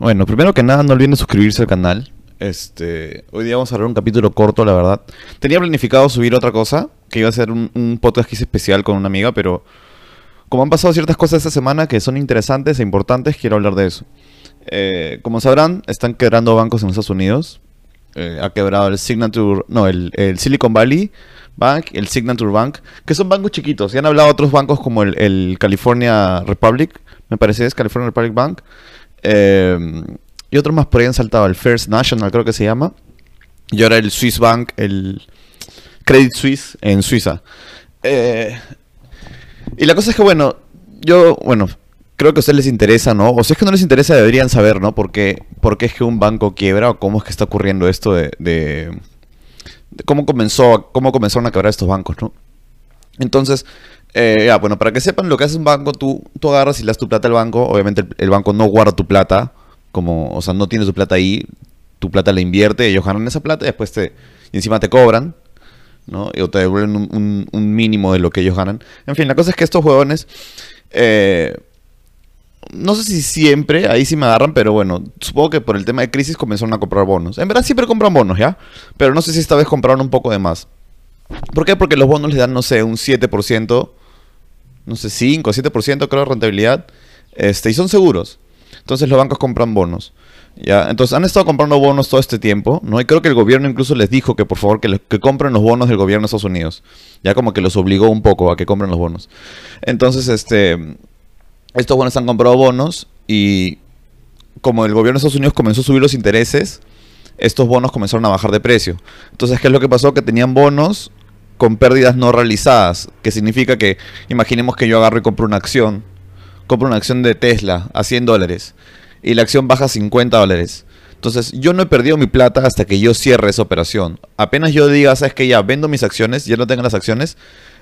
Bueno, primero que nada, no olviden suscribirse al canal. Este, hoy día vamos a ver un capítulo corto, la verdad. Tenía planificado subir otra cosa, que iba a ser un, podcast especial con una amiga, pero como han pasado ciertas cosas esta semana que son interesantes e importantes, quiero hablar de eso. Eh, como sabrán, están quebrando bancos en Estados Unidos. Eh, ha quebrado el Signature, no, el, el, Silicon Valley Bank, el Signature Bank, que son bancos chiquitos. Ya han hablado otros bancos como el, el California Republic, me parece es California Republic Bank. Eh, y otros más por ahí han saltado, el First National creo que se llama. Y ahora el Swiss Bank, el Credit Suisse en Suiza. Eh, y la cosa es que, bueno, yo, bueno, creo que a ustedes les interesa, ¿no? O si es que no les interesa, deberían saber, ¿no? ¿Por qué, es que un banco quiebra o cómo es que está ocurriendo esto de cómo comenzó, cómo comenzaron a quebrar estos bancos, ¿no? Entonces, eh, ya, bueno, para que sepan lo que hace un banco, tú, tú agarras y le das tu plata al banco. Obviamente el, banco no guarda tu plata, como, o sea, no tiene tu plata ahí. Tu plata la invierte, ellos ganan esa plata y después te, y encima te cobran, ¿no? O te devuelven un, mínimo de lo que ellos ganan. En fin, la cosa es que estos huevones, eh, no sé si siempre, ahí sí me agarran, pero bueno, supongo que por el tema de crisis comenzaron a comprar bonos. En verdad siempre compran bonos, ¿ya? Pero no sé si esta vez compraron un poco de más. ¿Por qué? Porque los bonos les dan, no sé, un 7%, no sé, 5 o 7% creo de rentabilidad, este, y son seguros. Entonces los bancos compran bonos. ¿ya? Entonces han estado comprando bonos todo este tiempo, ¿no? Y creo que el gobierno incluso les dijo que por favor que, que compren los bonos del gobierno de Estados Unidos. Ya como que los obligó un poco a que compren los bonos. Entonces, este, estos bonos han comprado bonos y como el gobierno de Estados Unidos comenzó a subir los intereses, estos bonos comenzaron a bajar de precio. Entonces, ¿qué es lo que pasó? Que tenían bonos con pérdidas no realizadas, que significa que, imaginemos que yo agarro y compro una acción, compro una acción de Tesla a 100 dólares y la acción baja a 50 dólares. Entonces, yo no he perdido mi plata hasta que yo cierre esa operación. Apenas yo diga, sabes que ya vendo mis acciones, ya no tengo las acciones,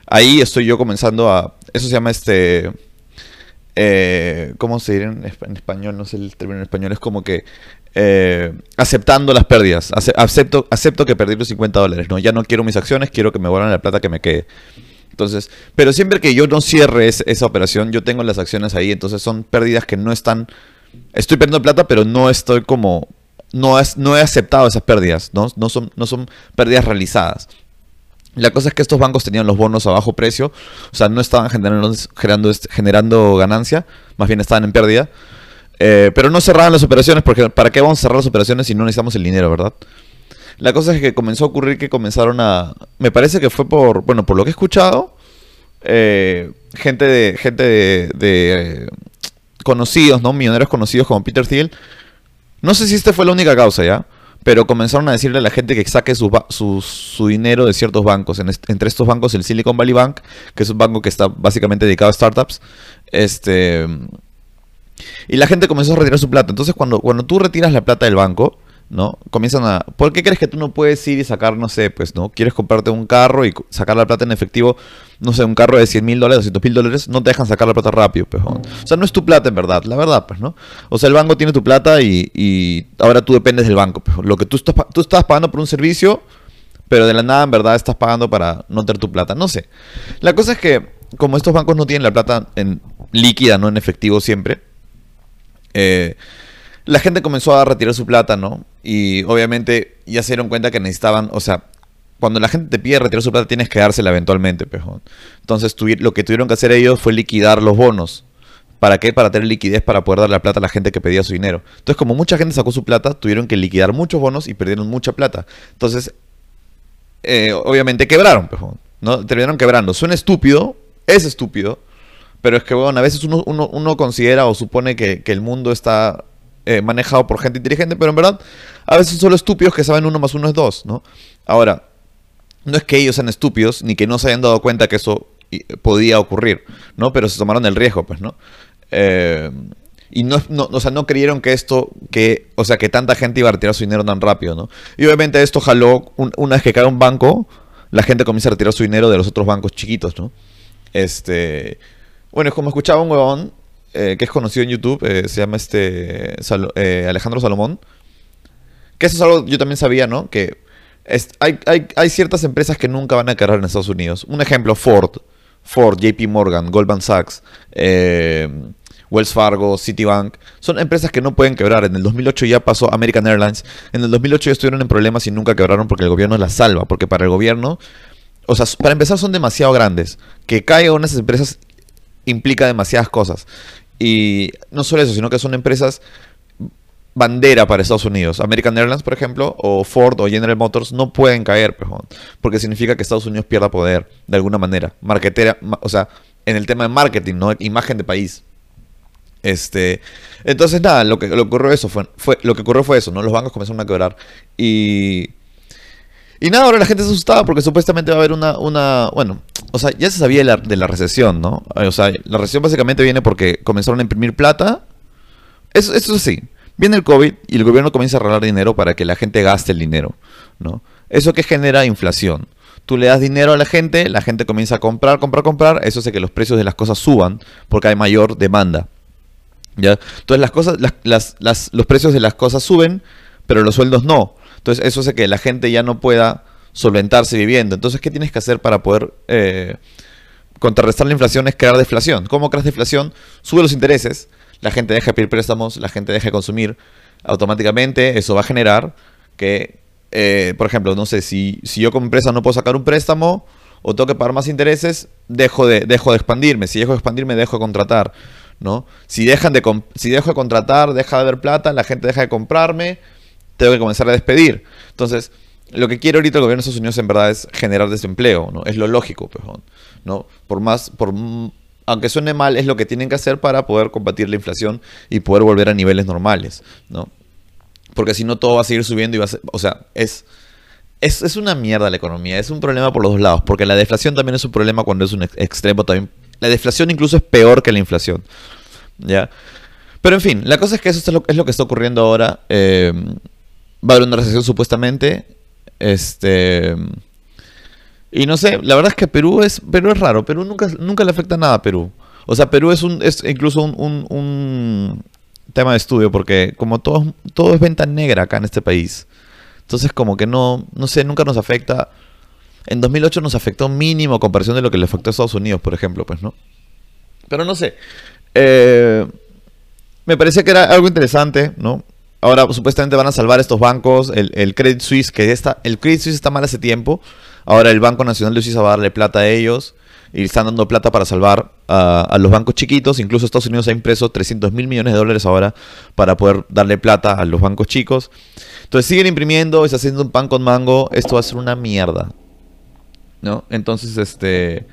ahí estoy yo comenzando a. Eso se llama este. Eh, ¿Cómo se en, en, español? No sé el término en español. Es como que eh, aceptando las pérdidas. Acepto, acepto que perdí los 50 dólares. ¿no? Ya no quiero mis acciones, quiero que me vuelvan la plata que me quede. Entonces, pero siempre que yo no cierre es, esa operación, yo tengo las acciones ahí. Entonces son pérdidas que no están. Estoy perdiendo plata, pero no estoy como. No, es, no he aceptado esas pérdidas. ¿no? No, son, no son pérdidas realizadas. La cosa es que estos bancos tenían los bonos a bajo precio, o sea, no estaban generando, generando, generando ganancia, más bien estaban en pérdida. Eh, pero no cerraban las operaciones, porque ¿para qué vamos a cerrar las operaciones si no necesitamos el dinero, verdad? La cosa es que comenzó a ocurrir que comenzaron a... Me parece que fue por, bueno, por lo que he escuchado, eh, gente de... Gente de, eh, conocidos, ¿no? Millonarios conocidos como Peter Thiel. No sé si esta fue la única causa, ¿ya? pero comenzaron a decirle a la gente que saque su, su, dinero de ciertos bancos. Entre estos bancos, el Silicon Valley Bank, que es un banco que está básicamente dedicado a startups. Este. Y la gente comenzó a retirar su plata. Entonces, cuando, cuando tú retiras la plata del banco, ¿no? Comienzan a... ¿Por qué crees que tú no puedes ir y sacar, no sé, pues, ¿no? Quieres comprarte un carro y sacar la plata en efectivo, no sé, un carro de 100 mil dólares, 200 mil dólares, no te dejan sacar la plata rápido, pues. O sea, no es tu plata en verdad, la verdad, pues, ¿no? O sea, el banco tiene tu plata y, y ahora tú dependes del banco. Pues. Lo que tú estás, tú estás pagando por un servicio, pero de la nada en verdad estás pagando para no tener tu plata. No sé. La cosa es que, como estos bancos no tienen la plata en líquida, no en efectivo siempre, eh, la gente comenzó a retirar su plata, ¿no? Y obviamente ya se dieron cuenta que necesitaban, o sea, cuando la gente te pide retirar su plata tienes que dársela eventualmente, pejón. Entonces lo que tuvieron que hacer ellos fue liquidar los bonos. ¿Para qué? Para tener liquidez para poder darle la plata a la gente que pedía su dinero. Entonces, como mucha gente sacó su plata, tuvieron que liquidar muchos bonos y perdieron mucha plata. Entonces, eh, obviamente quebraron, pejón. ¿no? Terminaron quebrando. Suena estúpido, es estúpido, pero es que, bueno, a veces uno, uno, considera o supone que, que el mundo está eh, manejado por gente inteligente, pero en verdad a veces son solo estúpidos que saben uno más uno es dos, ¿no? Ahora, no es que ellos sean estúpidos ni que no se hayan dado cuenta que eso podía ocurrir, ¿no? Pero se tomaron el riesgo, pues, ¿no? Eh, y no, no, o sea, no creyeron que esto, que, o sea, que tanta gente iba a retirar su dinero tan rápido, ¿no? Y obviamente esto jaló, un, una vez que cae un banco, la gente comienza a retirar su dinero de los otros bancos chiquitos, ¿no? Este, bueno, es como escuchaba un huevón eh, que es conocido en YouTube, eh, se llama este eh, Alejandro Salomón. Que eso es algo yo también sabía, ¿no? Que hay, ciertas empresas que nunca van a quebrar en Estados Unidos. Un ejemplo, Ford, Ford, JP Morgan, Goldman Sachs, Wells Fargo, Citibank, son empresas que no pueden quebrar. En el 2008 ya pasó American Airlines. En el 2008 ya estuvieron en problemas y nunca quebraron porque el gobierno las salva. Porque para el gobierno, o sea, para empezar son demasiado grandes. Que caiga una de esas empresas implica demasiadas cosas. Y no solo eso, sino que son empresas bandera para Estados Unidos. American Airlines, por ejemplo, o Ford o General Motors no pueden caer, porque significa que Estados Unidos pierda poder de alguna manera. Marketera, o sea, en el tema de marketing, ¿no? Imagen de país. Este, entonces nada, lo que, ocurrió eso fue, fue, lo que ocurrió fue eso, ¿no? Los bancos comenzaron a quebrar y y nada, ahora la gente se asustaba porque supuestamente va a haber una, una bueno, o sea, ya se sabía de la, recesión, ¿no? O sea, la recesión básicamente viene porque comenzaron a imprimir plata. Eso, eso sí, viene el COVID y el gobierno comienza a regalar dinero para que la gente gaste el dinero, ¿no? Eso que genera inflación. Tú le das dinero a la gente, la gente comienza a comprar, comprar, comprar, eso hace que los precios de las cosas suban porque hay mayor demanda. ¿Ya? Entonces las cosas, los precios de las cosas suben, pero los sueldos no. Entonces eso hace que la gente ya no pueda solventarse viviendo. Entonces, ¿qué tienes que hacer para poder eh, contrarrestar la inflación? Es crear deflación. ¿Cómo creas deflación? Sube los intereses, la gente deja de pedir préstamos, la gente deja de consumir. Automáticamente eso va a generar que, eh, por ejemplo, no sé, si, si yo como empresa no puedo sacar un préstamo o tengo que pagar más intereses, dejo de, dejo de expandirme. Si dejo de expandirme, dejo de contratar. ¿no? Si, dejan de, si dejo de contratar, deja de haber plata, la gente deja de comprarme, tengo que comenzar a despedir. Entonces, lo que quiere ahorita el gobierno de Estados Unidos en verdad es generar desempleo, ¿no? Es lo lógico, pues, ¿no? Por más, por, aunque suene mal, es lo que tienen que hacer para poder combatir la inflación y poder volver a niveles normales, ¿no? Porque si no todo va a seguir subiendo y va a ser, o sea, es, es, es una mierda la economía, es un problema por los dos lados, porque la deflación también es un problema cuando es un extremo también. La deflación incluso es peor que la inflación, ¿ya? Pero en fin, la cosa es que eso es lo, es lo que está ocurriendo ahora. Eh, va a haber una recesión supuestamente. Este. Y no sé, la verdad es que Perú es, Perú es raro. Perú nunca, nunca le afecta nada a Perú. O sea, Perú es un, es incluso un, un, tema de estudio, porque como todo, todo es venta negra acá en este país. Entonces, como que no, no sé, nunca nos afecta. En 2008 nos afectó mínimo a comparación de lo que le afectó a Estados Unidos, por ejemplo, pues, ¿no? Pero no sé. Eh, me parece que era algo interesante, ¿no? Ahora supuestamente van a salvar estos bancos, el, Credit Suisse, que está, el Credit Suisse está mal hace tiempo. Ahora el Banco Nacional de Suiza va a darle plata a ellos y están dando plata para salvar a, los bancos chiquitos. Incluso Estados Unidos ha impreso 300 mil millones de dólares ahora para poder darle plata a los bancos chicos. Entonces siguen imprimiendo, está haciendo un pan con mango. Esto va a ser una mierda. ¿No? Entonces, este.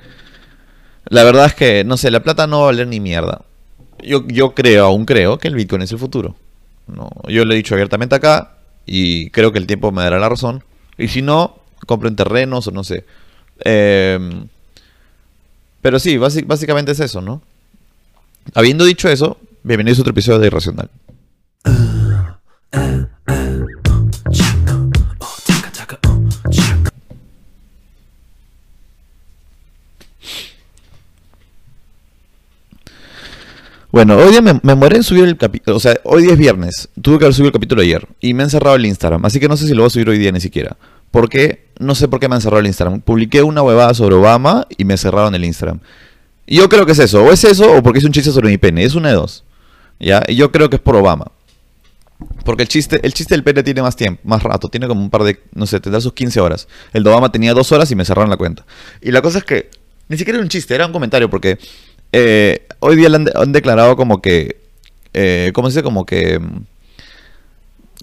La verdad es que, no sé, la plata no va a valer ni mierda. Yo, yo creo, aún creo, que el Bitcoin es el futuro. No, yo lo he dicho abiertamente acá y creo que el tiempo me dará la razón. Y si no, compren terrenos o no sé. Em, pero sí, básicamente es eso, ¿no? Habiendo dicho eso, bienvenidos a otro episodio de Irracional. Bueno, hoy día me, me en subir el capítulo. O sea, hoy día es viernes. Tuve que haber subido el capítulo ayer. Y me han cerrado el Instagram. Así que no sé si lo voy a subir hoy día ni siquiera. ¿Por qué? No sé por qué me han cerrado el Instagram. Publiqué una huevada sobre Obama y me cerraron el Instagram. Y yo creo que es eso. O es eso o porque es un chiste sobre mi pene. Es una de dos. ¿Ya? Y yo creo que es por Obama. Porque el chiste, el chiste del pene tiene más tiempo, más rato. Tiene como un par de, no sé, tendrá sus 15 horas. El de Obama tenía dos horas y me cerraron la cuenta. Y la cosa es que ni siquiera era un chiste, era un comentario porque eh, hoy día han, declarado como que, eh, ¿cómo se dice? Como que,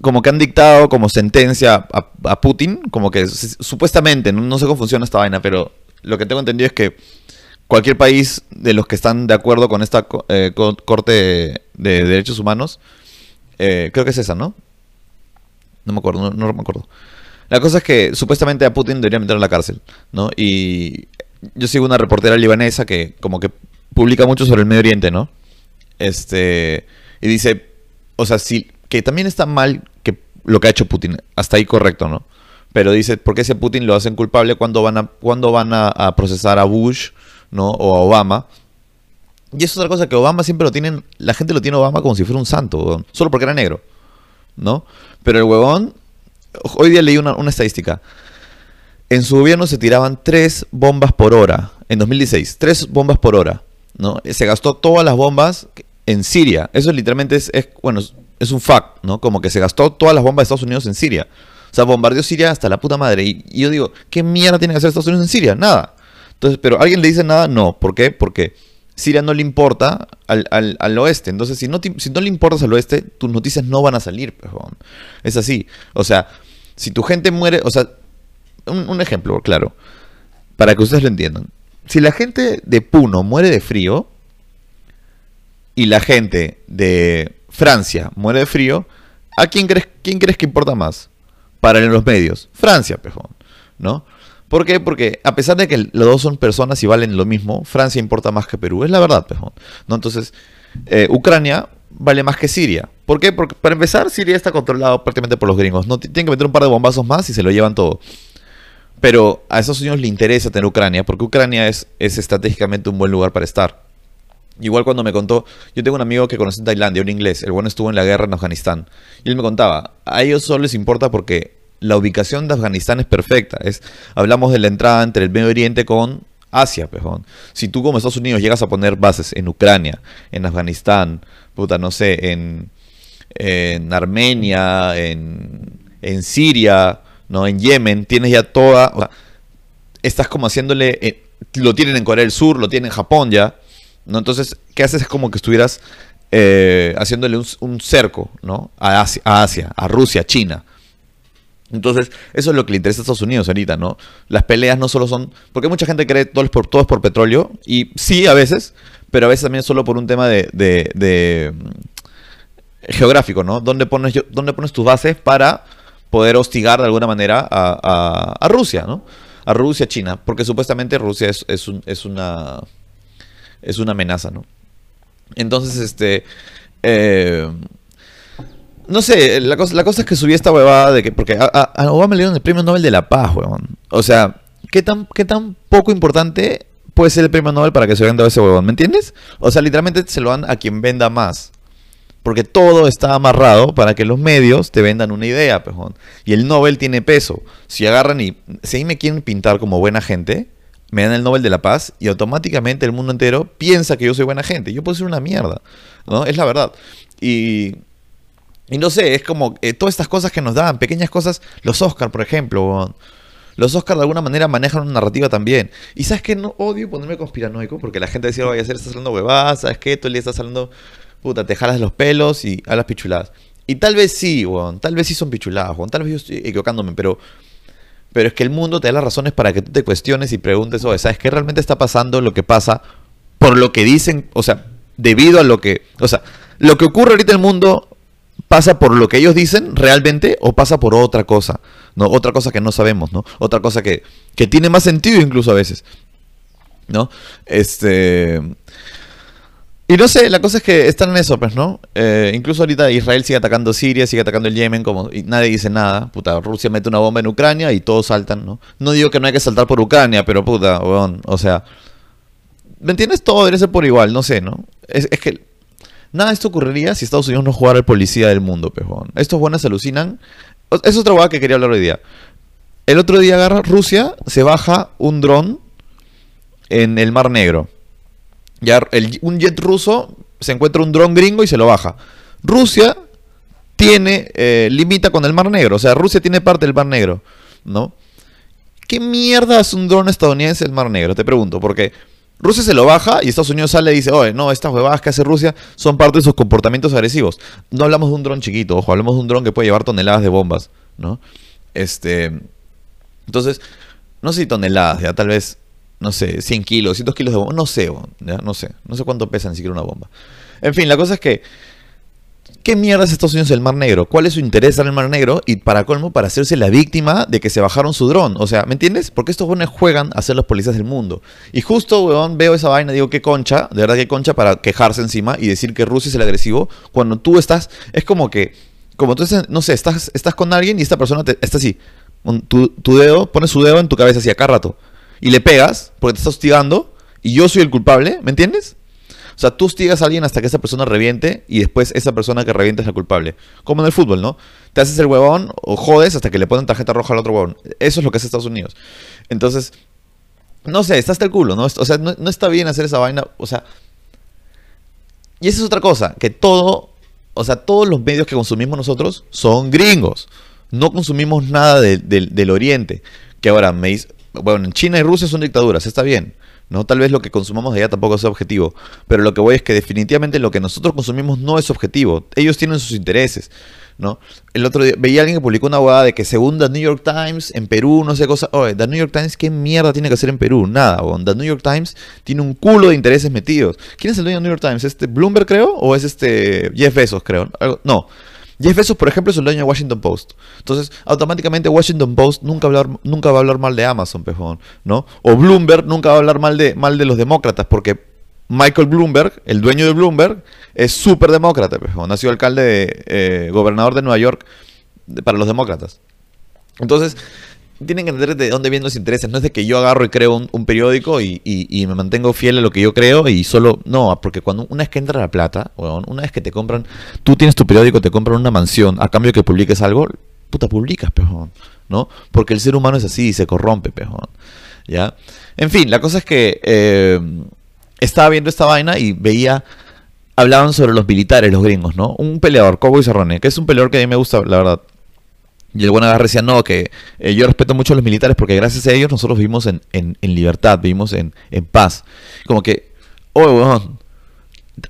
como que han dictado como sentencia a, Putin, como que supuestamente, no, sé cómo funciona esta vaina, pero lo que tengo entendido es que cualquier país de los que están de acuerdo con esta eh, corte de, derechos humanos, creo que es esa, ¿no? No me acuerdo, no, no, me acuerdo. La cosa es que supuestamente a Putin debería meter en la cárcel, ¿no? Y yo sigo una reportera libanesa que como que publica mucho sobre el Medio Oriente, ¿no? Este, y dice, o sea, sí, que también está mal que lo que ha hecho Putin, hasta ahí correcto, ¿no? Pero dice, ¿por qué ese Putin lo hacen culpable cuando van a, cuando van a, procesar a Bush, ¿no? O a Obama. Y es otra cosa que Obama siempre lo tienen, la gente lo tiene Obama como si fuera un santo, solo porque era negro, ¿no? Pero el huevón, hoy día leí una, una estadística. En su gobierno se tiraban tres bombas por hora, en 2016, tres bombas por hora. ¿No? Se gastó todas las bombas en Siria. Eso literalmente es, bueno, es un fact, ¿no? Como que se gastó todas las bombas de Estados Unidos en Siria. O sea, bombardeó Siria hasta la puta madre. Y, yo digo, ¿qué mierda tiene que hacer Estados Unidos en Siria? Nada. Entonces, pero ¿alguien le dice nada? No. ¿Por qué? Porque Siria no le importa al, al- al oeste. Entonces, si no, si no le importas al oeste, tus noticias no van a salir, pejón. Es así. O sea, si tu gente muere, o sea, un ejemplo, claro, para que ustedes lo entiendan. Si la gente de Puno muere de frío y la gente de Francia muere de frío, ¿a quién crees, quién crees que importa más? Para los medios. Francia, pejón. ¿No? ¿Por qué? Porque a pesar de que los dos son personas y valen lo mismo, Francia importa más que Perú. Es la verdad, pejón. ¿No? Entonces, eh, Ucrania vale más que Siria. ¿Por qué? Porque para empezar, Siria está controlado prácticamente por los gringos. No tienen que meter un par de bombazos más y se lo llevan todo. Pero a Estados Unidos le interesa tener Ucrania porque Ucrania es, es estratégicamente un buen lugar para estar. Igual cuando me contó, yo tengo un amigo que conocí en Tailandia, un inglés, el bueno estuvo en la guerra en Afganistán. Y él me contaba, a ellos solo les importa porque la ubicación de Afganistán es perfecta. Es, hablamos de la entrada entre el Medio Oriente con Asia, pejón. Si tú como Estados Unidos llegas a poner bases en Ucrania, en Afganistán, puta, no sé, en, en Armenia, en, en Siria, ¿no? En Yemen, tienes ya toda... estás como haciéndole... eh, lo tienen en Corea del Sur, lo tienen en Japón ya. ¿no? Entonces, ¿qué haces? Es como que estuvieras eh, haciéndole un, cerco, ¿no? A Asia, a Asia, a Rusia, China. Entonces, eso es lo que le interesa a Estados Unidos ahorita, ¿no? Las peleas no solo son... Porque mucha gente cree todo es por, todo es por petróleo, y sí, a veces, pero a veces también solo por un tema de, de- de, mm, geográfico, ¿no? ¿Dónde pones, dónde pones tus bases para poder hostigar de alguna manera a, a- Rusia, ¿no? A Rusia, China, porque supuestamente Rusia es, es, un- es una es una amenaza, ¿no? Entonces, este. eh, no sé, la cosa, la cosa es que subí esta huevada de que. Porque a Obama le dieron el premio Nobel de la Paz, huevón. O sea, ¿qué tan, ¿qué tan poco importante puede ser el premio Nobel para que se venda ese huevón? ¿Me entiendes? O sea, literalmente se lo dan a quien venda más. Porque todo está amarrado para que los medios te vendan una idea, pejón. Y el Nobel tiene peso. Si agarran y. Si ahí me quieren pintar como buena gente, me dan el Nobel de la Paz y automáticamente el mundo entero piensa que yo soy buena gente. Yo puedo ser una mierda. ¿No? Es la verdad. Y. Y no sé, es como eh, todas estas cosas que nos dan, pequeñas cosas. Los Oscar, por ejemplo. Los Oscar de alguna manera manejan una narrativa también. Y sabes que no odio ponerme conspiranoico porque la gente decía, vaya a ser, estás hablando huevadas, sabes todo el día estás hablando, puta, te jalas los pelos y hablas pichuladas. Y tal vez sí, weón, tal vez sí son pichuladas, weón, tal vez yo estoy equivocándome, pero, pero es que el mundo te da las razones para que tú te cuestiones y preguntes, oye, ¿sabes qué realmente está pasando lo que pasa por lo que dicen? O sea, debido a lo que, o sea, lo que ocurre ahorita en el mundo pasa por lo que ellos dicen realmente o pasa por otra cosa, ¿no? Otra cosa que no sabemos, ¿no? Otra cosa que, que tiene más sentido incluso a veces, ¿no? Este... Y no sé, la cosa es que están en eso, pues, ¿no? Eh, incluso ahorita Israel sigue atacando Siria, sigue atacando el Yemen, como y nadie dice nada. Puta, Rusia mete una bomba en Ucrania y todos saltan, ¿no? No digo que no hay que saltar por Ucrania, pero puta, weón, o sea... ¿Me entiendes? Todo debe ser por igual, no sé, ¿no? Es, que nada de esto ocurriría si Estados Unidos no jugara el policía del mundo, pejón. Estos buenos se alucinan. Es otra hueá que quería hablar hoy día. El otro día agarra Rusia, se baja un dron en el Mar Negro. Ya el- un jet ruso se encuentra un dron gringo y se lo baja. Rusia tiene, eh, limita con el Mar Negro. O sea, Rusia tiene parte del Mar Negro, ¿no? ¿Qué mierda es un dron estadounidense del Mar Negro? Te pregunto, porque Rusia se lo baja y Estados Unidos sale y dice, oye, no, estas huevadas que hace Rusia son parte de sus comportamientos agresivos. No hablamos de un dron chiquito, ojo, hablamos de un dron que puede llevar toneladas de bombas, ¿no? Este. Entonces, no sé si toneladas, ya tal vez, no sé, 100 kilos, 200 kilos de bomba, no sé, no sé, no sé cuánto pesa ni siquiera una bomba. En fin, la cosa es que ¿Qué mierda es Estados Unidos el Mar Negro? ¿Cuál es su interés en el Mar Negro? Y para colmo, para hacerse la víctima de que se bajaron su dron. O sea, ¿me entiendes? Porque estos buenos juegan a ser los policías del mundo. Y justo, weón, veo esa vaina, digo, qué concha, de verdad qué concha para quejarse encima y decir que Rusia es el agresivo cuando tú estás, es como que, como tú, no sé, estás, estás con alguien y esta persona te, está así, tu, dedo, pones su dedo en tu cabeza así a cada rato. Y le pegas porque te está hostigando y yo soy el culpable, ¿me entiendes? O sea, tú hostigas a alguien hasta que esa persona reviente y después esa persona que reviente es la culpable. Como en el fútbol, ¿no? Te haces el huevón o jodes hasta que le ponen tarjeta roja al otro huevón. Eso es lo que hace Estados Unidos. Entonces, no sé, está hasta el culo, ¿no? O sea, no está bien hacer esa vaina. O sea, y esa es otra cosa, que todo, o sea, todos los medios que consumimos nosotros son gringos. No consumimos nada del oriente. Que ahora me dice, bueno, en China y Rusia son dictaduras, está bien. ¿no? Tal vez lo que consumamos de allá tampoco es objetivo, pero lo que voy es que definitivamente lo que nosotros consumimos no es objetivo. Ellos tienen sus intereses. ¿no? El otro día veía a alguien que publicó una huevada de que según The New York Times en Perú, no sé cosa. Oye, The New York Times, ¿qué mierda tiene que hacer en Perú? Nada, o The New York Times tiene un culo de intereses metidos. ¿Quién es el dueño de New York Times? ¿Este Bloomberg, creo? ¿O es este Jeff Bezos, creo? No. Jeff Bezos, por ejemplo, es el dueño de Washington Post. Entonces, automáticamente Washington Post nunca, hablar, nunca va a hablar mal de Amazon, pejón, ¿no? O Bloomberg nunca va a hablar mal de, mal de los demócratas, porque Michael Bloomberg, el dueño de Bloomberg, es súper demócrata, pejón. Ha sido alcalde, de, eh, gobernador de Nueva York para los demócratas. Entonces, tienen que entender de dónde vienen los intereses. No es de que yo agarro y creo un, periódico y, me mantengo fiel a lo que yo creo y solo. No, porque cuando una vez que entra la plata, una vez que te compran, tú tienes tu periódico, te compran una mansión, a cambio que publiques algo, puta, publicas, pejón. ¿No? Porque el ser humano es así y se corrompe, pejón. ¿Ya? En fin, la cosa es que eh, estaba viendo esta vaina y veía. Hablaban sobre los militares, los gringos, ¿no? Un peleador, Cowboy Cerrone, que es un peleador que a mí me gusta, la verdad. Y el buen agarre decía, no, que eh, yo respeto mucho a los militares porque gracias a ellos nosotros vivimos en, libertad, vivimos en, paz. Como que, oh,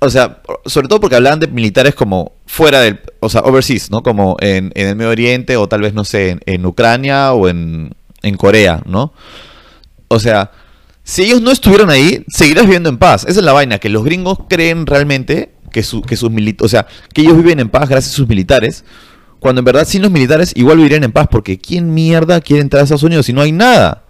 o sea, sobre todo porque hablaban de militares como fuera del, o sea, overseas, ¿no? Como en, el Medio Oriente o tal vez, no sé, en, Ucrania o en, Corea, ¿no? O sea, si ellos no estuvieran ahí, seguirás viviendo en paz. Esa es la vaina, que los gringos creen realmente que, su, que sus militares, o sea, que ellos viven en paz gracias a sus militares cuando en verdad sin los militares igual vivirían en paz, porque ¿quién mierda quiere entrar a Estados Unidos si no hay nada?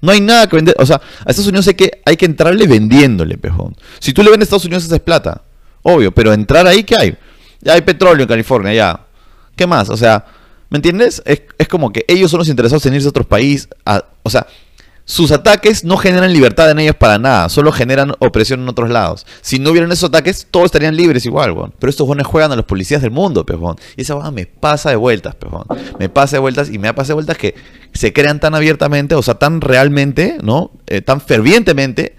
No hay nada que vender. O sea, a Estados Unidos hay que, hay que entrarle vendiéndole, pejón. Si tú le vendes a Estados Unidos, es plata. Obvio, pero entrar ahí, ¿qué hay? Ya hay petróleo en California, ya. ¿Qué más? O sea, ¿me entiendes? Es, es como que ellos son los interesados en irse a otros países. o sea, sus ataques no generan libertad en ellos para nada, solo generan opresión en otros lados. Si no hubieran esos ataques, todos estarían libres igual, weón. Pero estos jóvenes juegan a los policías del mundo, pejón. Y esa weón me pasa de vueltas, pejón. Me pasa de vueltas y me ha pasado de vueltas que se crean tan abiertamente, o sea, tan realmente, ¿no? Eh, tan fervientemente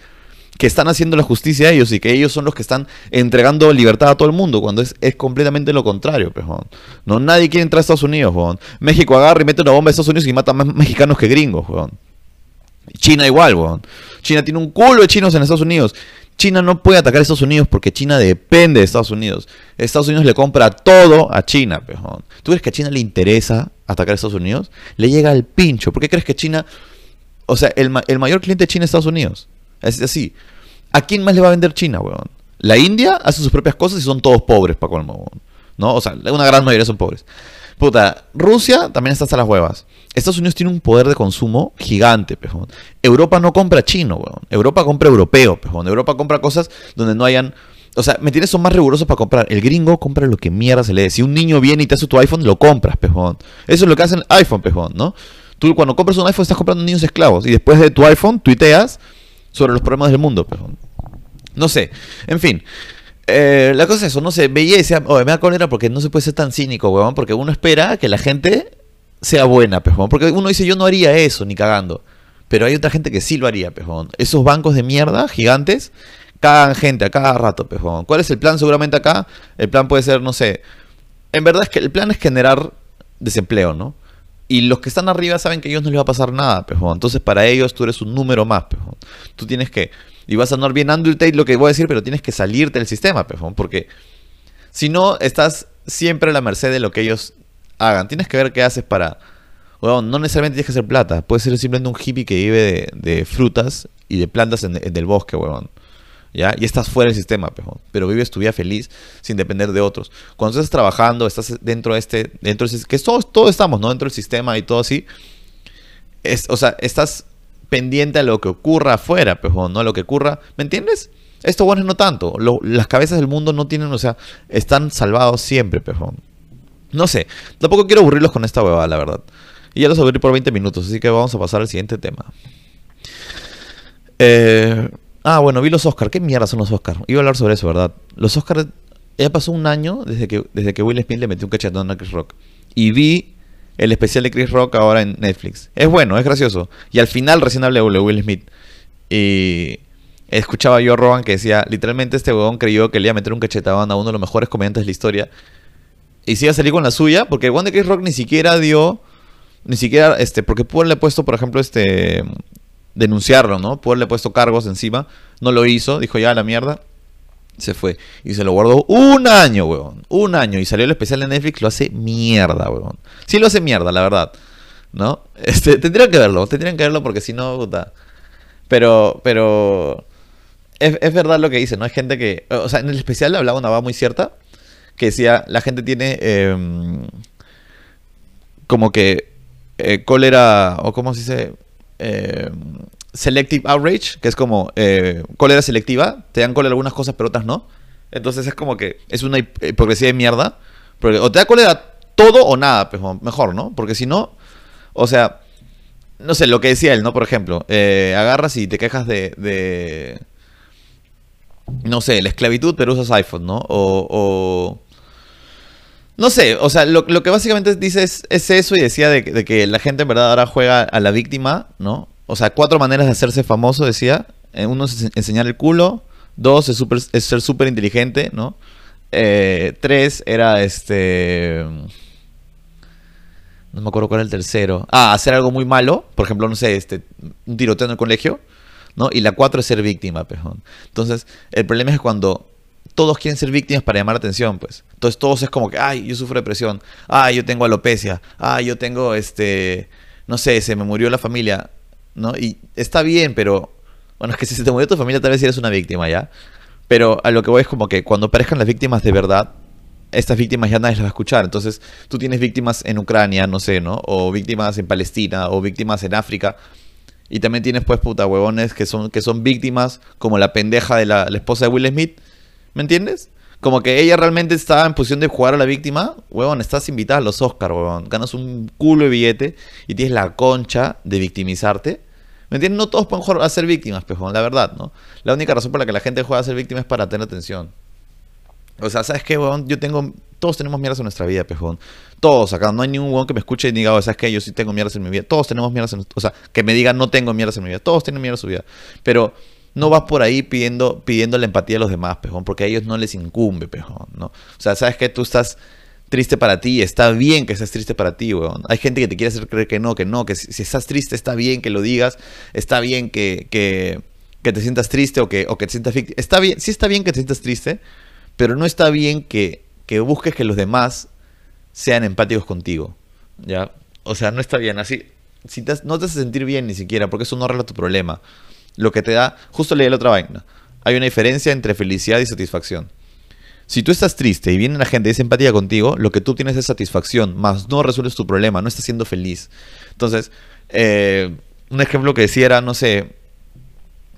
que están haciendo la justicia a ellos y que ellos son los que están entregando libertad a todo el mundo, cuando es, es completamente lo contrario, pejón. No, nadie quiere entrar a Estados Unidos, weón. México agarra y mete una bomba a Estados Unidos y mata más mexicanos que gringos, weón. China igual, weón. China tiene un culo de chinos en Estados Unidos. China no puede atacar a Estados Unidos porque China depende de Estados Unidos. Estados Unidos le compra todo a China, pejón. ¿Tú crees que a China le interesa atacar a Estados Unidos? Le llega al pincho. ¿Por qué crees que China... O sea, el, mayor cliente de China es Estados Unidos. Es así. ¿A quién más le va a vender China, weón? La India hace sus propias cosas y son todos pobres, para colmo, weón. ¿No? O sea, una gran mayoría son pobres. Puta, Rusia también está hasta las huevas. Estados Unidos tiene un poder de consumo gigante, pejón. Europa no compra chino, weón. Europa compra europeo, pejón. Europa compra cosas donde no hayan... O sea, ¿me tienes? Son más rigurosos para comprar. El gringo compra lo que mierda se le dé. Si un niño viene y te hace tu iPhone, lo compras, pejón. Eso es lo que hace el iPhone, pejón, ¿no? Tú cuando compras un iPhone estás comprando niños esclavos. Y después de tu iPhone, tuiteas sobre los problemas del mundo, pejón. No sé. En fin. Eh, la cosa es eso, no sé, veía y decía, me da cólera porque no se puede ser tan cínico, weón, porque uno espera que la gente sea buena, pejón, porque uno dice, yo no haría eso, ni cagando, pero hay otra gente que sí lo haría, pejón. Esos bancos de mierda gigantes cagan gente a cada rato, pejón. ¿Cuál es el plan seguramente acá? El plan puede ser, no sé, en verdad es que el plan es generar desempleo, ¿no? Y los que están arriba saben que a ellos no les va a pasar nada, pejón. Entonces para ellos tú eres un número más, pejón. Tú tienes que y vas a sonar bien Undertale lo que voy a decir, pero tienes que salirte del sistema, porque si no, estás siempre a la merced de lo que ellos hagan. Tienes que ver qué haces para... Bueno, no necesariamente tienes que hacer plata. Puedes ser simplemente un hippie que vive de, frutas y de plantas en, el bosque, weón. ¿Ya? Y estás fuera del sistema, pejón. Pero vives tu vida feliz sin depender de otros. Cuando estás trabajando, estás dentro de este... Dentro de que todos, todos estamos, ¿no? Dentro del sistema y todo así. Es, o sea, estás pendiente a lo que ocurra afuera, pejón, no a lo que ocurra, ¿me entiendes? Esto bueno no tanto, las cabezas del mundo no tienen, o sea, están salvados siempre, pejón. No sé, tampoco quiero aburrirlos con esta huevada, la verdad. Y ya los aburrí por 20 minutos, así que vamos a pasar al siguiente tema. Eh, ah, bueno, vi los Oscars. ¿Qué mierda son los Oscars? Iba a hablar sobre eso, ¿verdad? Los Oscars, ya pasó un año desde que, desde que Will Smith le metió un cachetón a Chris Rock. Y vi el especial de Chris Rock ahora en Netflix. Es bueno, es gracioso. Y al final recién hablé de Will Smith. Y escuchaba yo a que decía, literalmente este huevón creyó que le iba a meter un cachetadón a uno de los mejores comediantes de la historia. Y se iba a salir con la suya, porque el de Chris Rock ni siquiera dio, ni siquiera, este, porque pudo haberle puesto, por ejemplo, este, denunciarlo, ¿no? Pudo haberle puesto cargos encima. No lo hizo, dijo ya la mierda. Se fue. Y se lo guardó un año, huevón. Un año. Y salió el especial de Netflix, lo hace mierda, huevón. Sí lo hace mierda, la verdad. ¿No? Este, tendrían que verlo, tendrían que verlo porque si no, puta. Pero, pero es, verdad lo que dice, ¿no? Hay gente que, o sea, en el especial hablaba una va muy cierta, que decía, la gente tiene em, como que eh, cólera, o cómo se dice, em, selective outrage, que es como eh, cólera selectiva, te dan cólera algunas cosas pero otras no. Entonces es como que es una hipocresía de mierda. Porque o te da cólera todo o nada, pues, mejor, ¿no? Porque si no, o sea, no sé, lo que decía él, ¿no? Por ejemplo, eh, agarras y te quejas de no sé, la esclavitud, pero usas iPhone, ¿no? O, no sé, o sea, lo, que básicamente dice es, eso y decía de, que la gente en verdad ahora juega a la víctima, ¿no? O sea, cuatro maneras de hacerse famoso, decía. Eh, uno es enseñar el culo, dos es, es ser súper inteligente, ¿no? Eh, tres era este... No me acuerdo cuál era el tercero. Ah, hacer algo muy malo, por ejemplo, no sé, este, un tiroteo en el colegio. ¿no? Y la cuatro es ser víctima, pejón. Entonces, el problema es cuando todos quieren ser víctimas para llamar la atención, pues. Entonces todos es como que, ay, yo sufro depresión, ay, yo tengo alopecia, ay, yo tengo, este, no sé, se me murió la familia, ¿no? Y está bien, pero, bueno, es que si se te murió tu familia tal vez eres una víctima, ¿ya? Pero a lo que voy es como que cuando aparezcan las víctimas de verdad, estas víctimas ya nadie las va a escuchar. Entonces, tú tienes víctimas en Ucrania, no sé, ¿no? O víctimas en Palestina, o víctimas en África. Y también tienes pues puta huevones que son, que son víctimas, como la pendeja de la, esposa de Will Smith. ¿Me entiendes? Como que ella realmente estaba en posición de jugar a la víctima. Huevón, estás invitada a los Oscars, huevón. Ganas un culo de billete y tienes la concha de victimizarte. ¿Me entiendes? No todos pueden jugar a ser víctimas, pejón, la verdad, ¿no? La única razón por la que la gente juega a ser víctima es para tener atención. O sea, ¿sabes qué, huevón? Yo tengo. Todos tenemos mierdas en nuestra vida, pejón. Todos acá. No hay ningún huevón que me escuche y diga, ¿sabes qué? Yo sí tengo mierdas en mi vida. Todos tenemos mierdas en O sea, que me digan, no tengo mierdas en mi vida. Todos tienen mierdas en su vida. Pero no vas por ahí pidiendo, pidiendo la empatía de los demás, pejón, porque a ellos no les incumbe, pejón, ¿no? O sea, ¿sabes qué? Tú estás triste para ti, está bien que estés triste para ti, weón. Hay gente que te quiere hacer creer que no, que no, que si, estás triste está bien que lo digas, está bien que, que, que te sientas triste o que, o que te sientas. Está bien, sí está bien que te sientas triste, pero no está bien que, busques que los demás sean empáticos contigo. ¿Ya? O sea, no está bien. Así, si no te hace sentir bien ni siquiera, porque eso no arregla tu problema. Lo que te da, justo leí la otra vaina. Hay una diferencia entre felicidad y satisfacción. Si tú estás triste y viene la gente y es empatía contigo, lo que tú tienes es satisfacción, más no resuelves tu problema, no estás siendo feliz. Entonces, eh, un ejemplo que decía era, no sé,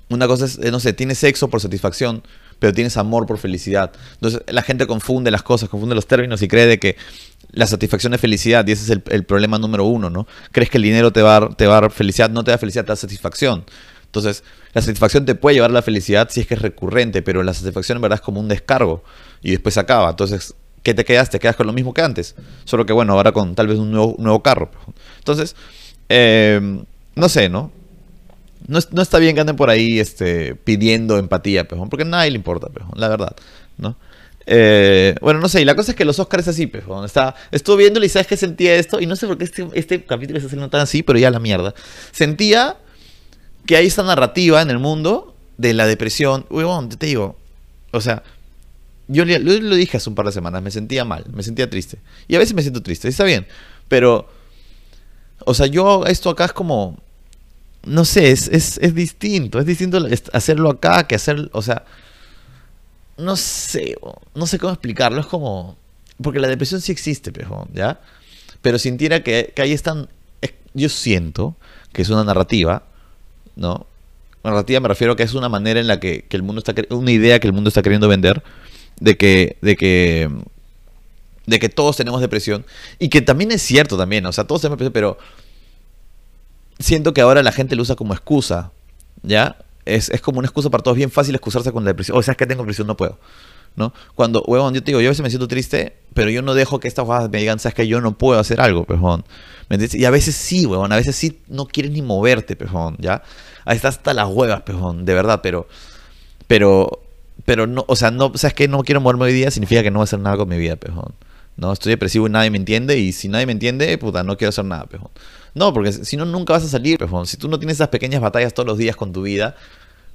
una cosa es, eh, no sé, tienes sexo por satisfacción, pero tienes amor por felicidad. Entonces la gente confunde las cosas, confunde los términos y cree de que la satisfacción es felicidad y ese es el, problema número uno, ¿no? Crees que el dinero te va, te va a dar felicidad, no te da felicidad, te da satisfacción. Entonces, la satisfacción te puede llevar a la felicidad si es que es recurrente, pero la satisfacción en verdad es como un descargo y después se acaba. Entonces, ¿qué te quedas? Te quedas con lo mismo que antes, solo que bueno, ahora con tal vez un nuevo, nuevo carro. Entonces, eh, no sé, ¿no? No, está bien que anden por ahí este, pidiendo empatía, pejón, porque a nadie le importa, pejón, la verdad, ¿no? Eh, bueno, no sé, y la cosa es que los Oscars es así, pejón. Está, estuve viéndolo y sabes que sentía esto, y no sé por qué este, este capítulo está haciendo tan así, pero ya la mierda. Sentía que hay esta narrativa en el mundo de la depresión. Te digo, o sea, yo lo, dije hace un par de semanas, me sentía mal, me sentía triste. Y a veces me siento triste, está bien, pero, o sea, yo esto acá es como no sé, es, es, distinto. Es distinto hacerlo acá que hacer, o sea, no sé, no sé cómo explicarlo. Es como, porque la depresión sí existe, pejo, ¿ya? Pero sintiera que, que ahí están, yo siento que es una narrativa, ¿no? Narrativa me refiero a que es una manera en la que, que el mundo está, una idea que el mundo está queriendo vender, de que, de que, de que todos tenemos depresión, y que también es cierto también, o sea, todos tenemos depresión, pero siento que ahora la gente lo usa como excusa, ¿ya? Es, como una excusa para todos, bien fácil excusarse con la depresión. O sea, es que tengo depresión, no puedo. ¿no? Cuando, huevón, yo te digo, yo a veces me siento triste, pero yo no dejo que estas cosas me digan, sabes que yo no puedo hacer algo, pejón. Y a veces sí, huevón, a veces sí no quieres ni moverte, pejón, ¿ya? Ahí estás hasta las huevas, pejón, de verdad, pero, Pero, pero no, o sea, no, o sea, es que no quiero moverme hoy día significa que no voy a hacer nada con mi vida, pejón. No, estoy depresivo y nadie me entiende. Y si nadie me entiende, puta, no quiero hacer nada, pejón. No, porque si no, nunca vas a salir, pejón. Si tú no tienes esas pequeñas batallas todos los días con tu vida,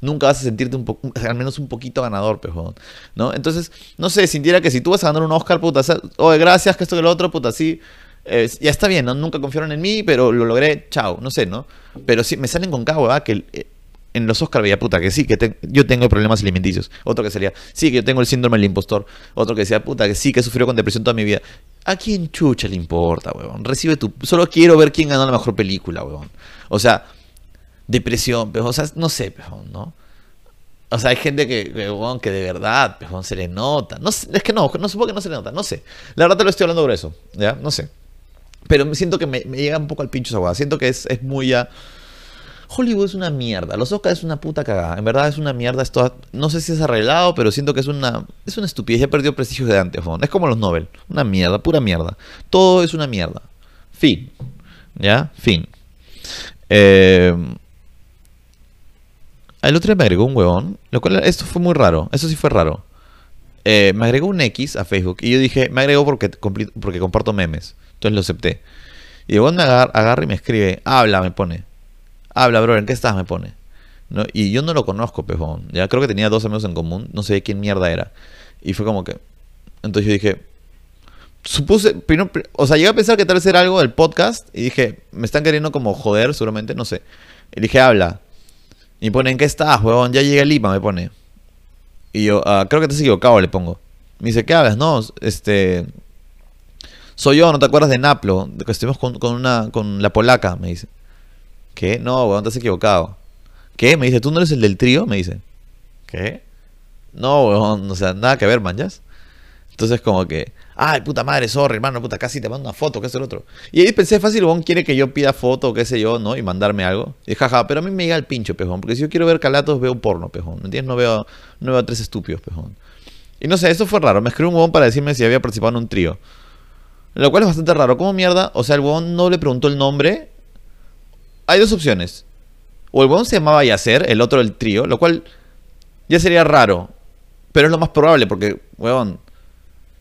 nunca vas a sentirte un poco, al menos un poquito ganador, pejón. ¿No? Entonces, no sé, sintiera que si tú vas a ganar un Oscar, puta, oye, gracias, que esto que lo otro, puta, sí. Ya está bien, ¿no? Nunca confiaron en mí, pero lo logré, chao, no sé, ¿no? Pero sí, me salen con cada huevada que eh, en los Oscar veía puta que sí, que yo tengo problemas alimenticios. Otro que sería, sí, que yo tengo el síndrome del impostor. Otro que decía, puta que sí, que sufrió con depresión toda mi vida. ¿A quién chucha le importa, weón? Recibe tu. Solo quiero ver quién ganó la mejor película, weón. O sea, depresión, pero, o sea, no sé, pero, ¿no? O sea, hay gente que, weón, que de verdad, pero, se le nota. No, es que no, no supongo que no se le nota, no sé. La verdad te lo estoy hablando por eso, ¿ya? No sé. Pero me siento que me, llega un poco al pincho esa weón. Siento que es, es muy ya. Hollywood es una mierda. Los Oscars es una puta cagada. En verdad es una mierda. Esto, no sé si es arreglado, pero siento que es una, es una estupidez. Ya perdió prestigio de antes. Es como los Nobel. Una mierda, pura mierda. Todo es una mierda. Fin. ¿Ya? Fin. Eh, el otro día me agregó un huevón. Lo cual, esto fue muy raro. Eso sí fue raro. Eh, me agregó un X a Facebook. Y yo dije, me agregó porque, porque comparto memes. Entonces lo acepté. Y luego me agarra y me escribe, habla, me pone. Habla, bro, ¿en qué estás? Me pone. ¿No? Y yo no lo conozco, pejón. Ya creo que tenía dos amigos en común. No sé quién mierda era. Y fue como que. Entonces yo dije. Supuse. o sea, llegué a pensar que tal vez era algo del podcast. Y dije, me están queriendo como joder, seguramente, no sé. Y dije, habla. Y pone, ¿en qué estás, huevón? Ya llegué a Lima, me pone. Y yo, ah, creo que te has equivocado, le pongo. Me dice, ¿qué hablas? No, este. Soy yo, ¿no te acuerdas de Naplo? Que estuvimos con, con, una, con la polaca, me dice. ¿Qué? No, weón, te has equivocado. ¿Qué? Me dice, ¿tú no eres el del trío? Me dice. ¿Qué? No, weón, o sea, nada que ver, manjas. Entonces como que, ay, puta madre, sorry, hermano, puta, casi te mando una foto, ¿qué es el otro? Y ahí pensé, fácil, weón, quiere que yo pida foto, qué sé yo, ¿no? Y mandarme algo. Y jaja, pero a mí me llega el pincho, pejón, porque si yo quiero ver calatos, veo porno, pejón, ¿me entiendes? No veo, no veo a tres estúpidos, pejón. Y no sé, eso fue raro, me escribió un huevón para decirme si había participado en un trío. Lo cual es bastante raro, ¿cómo mierda? O sea, el huevón no le preguntó el nombre hay dos opciones. O el huevón se llamaba Yacer, el otro el trío, lo cual ya sería raro. Pero es lo más probable, porque, huevón,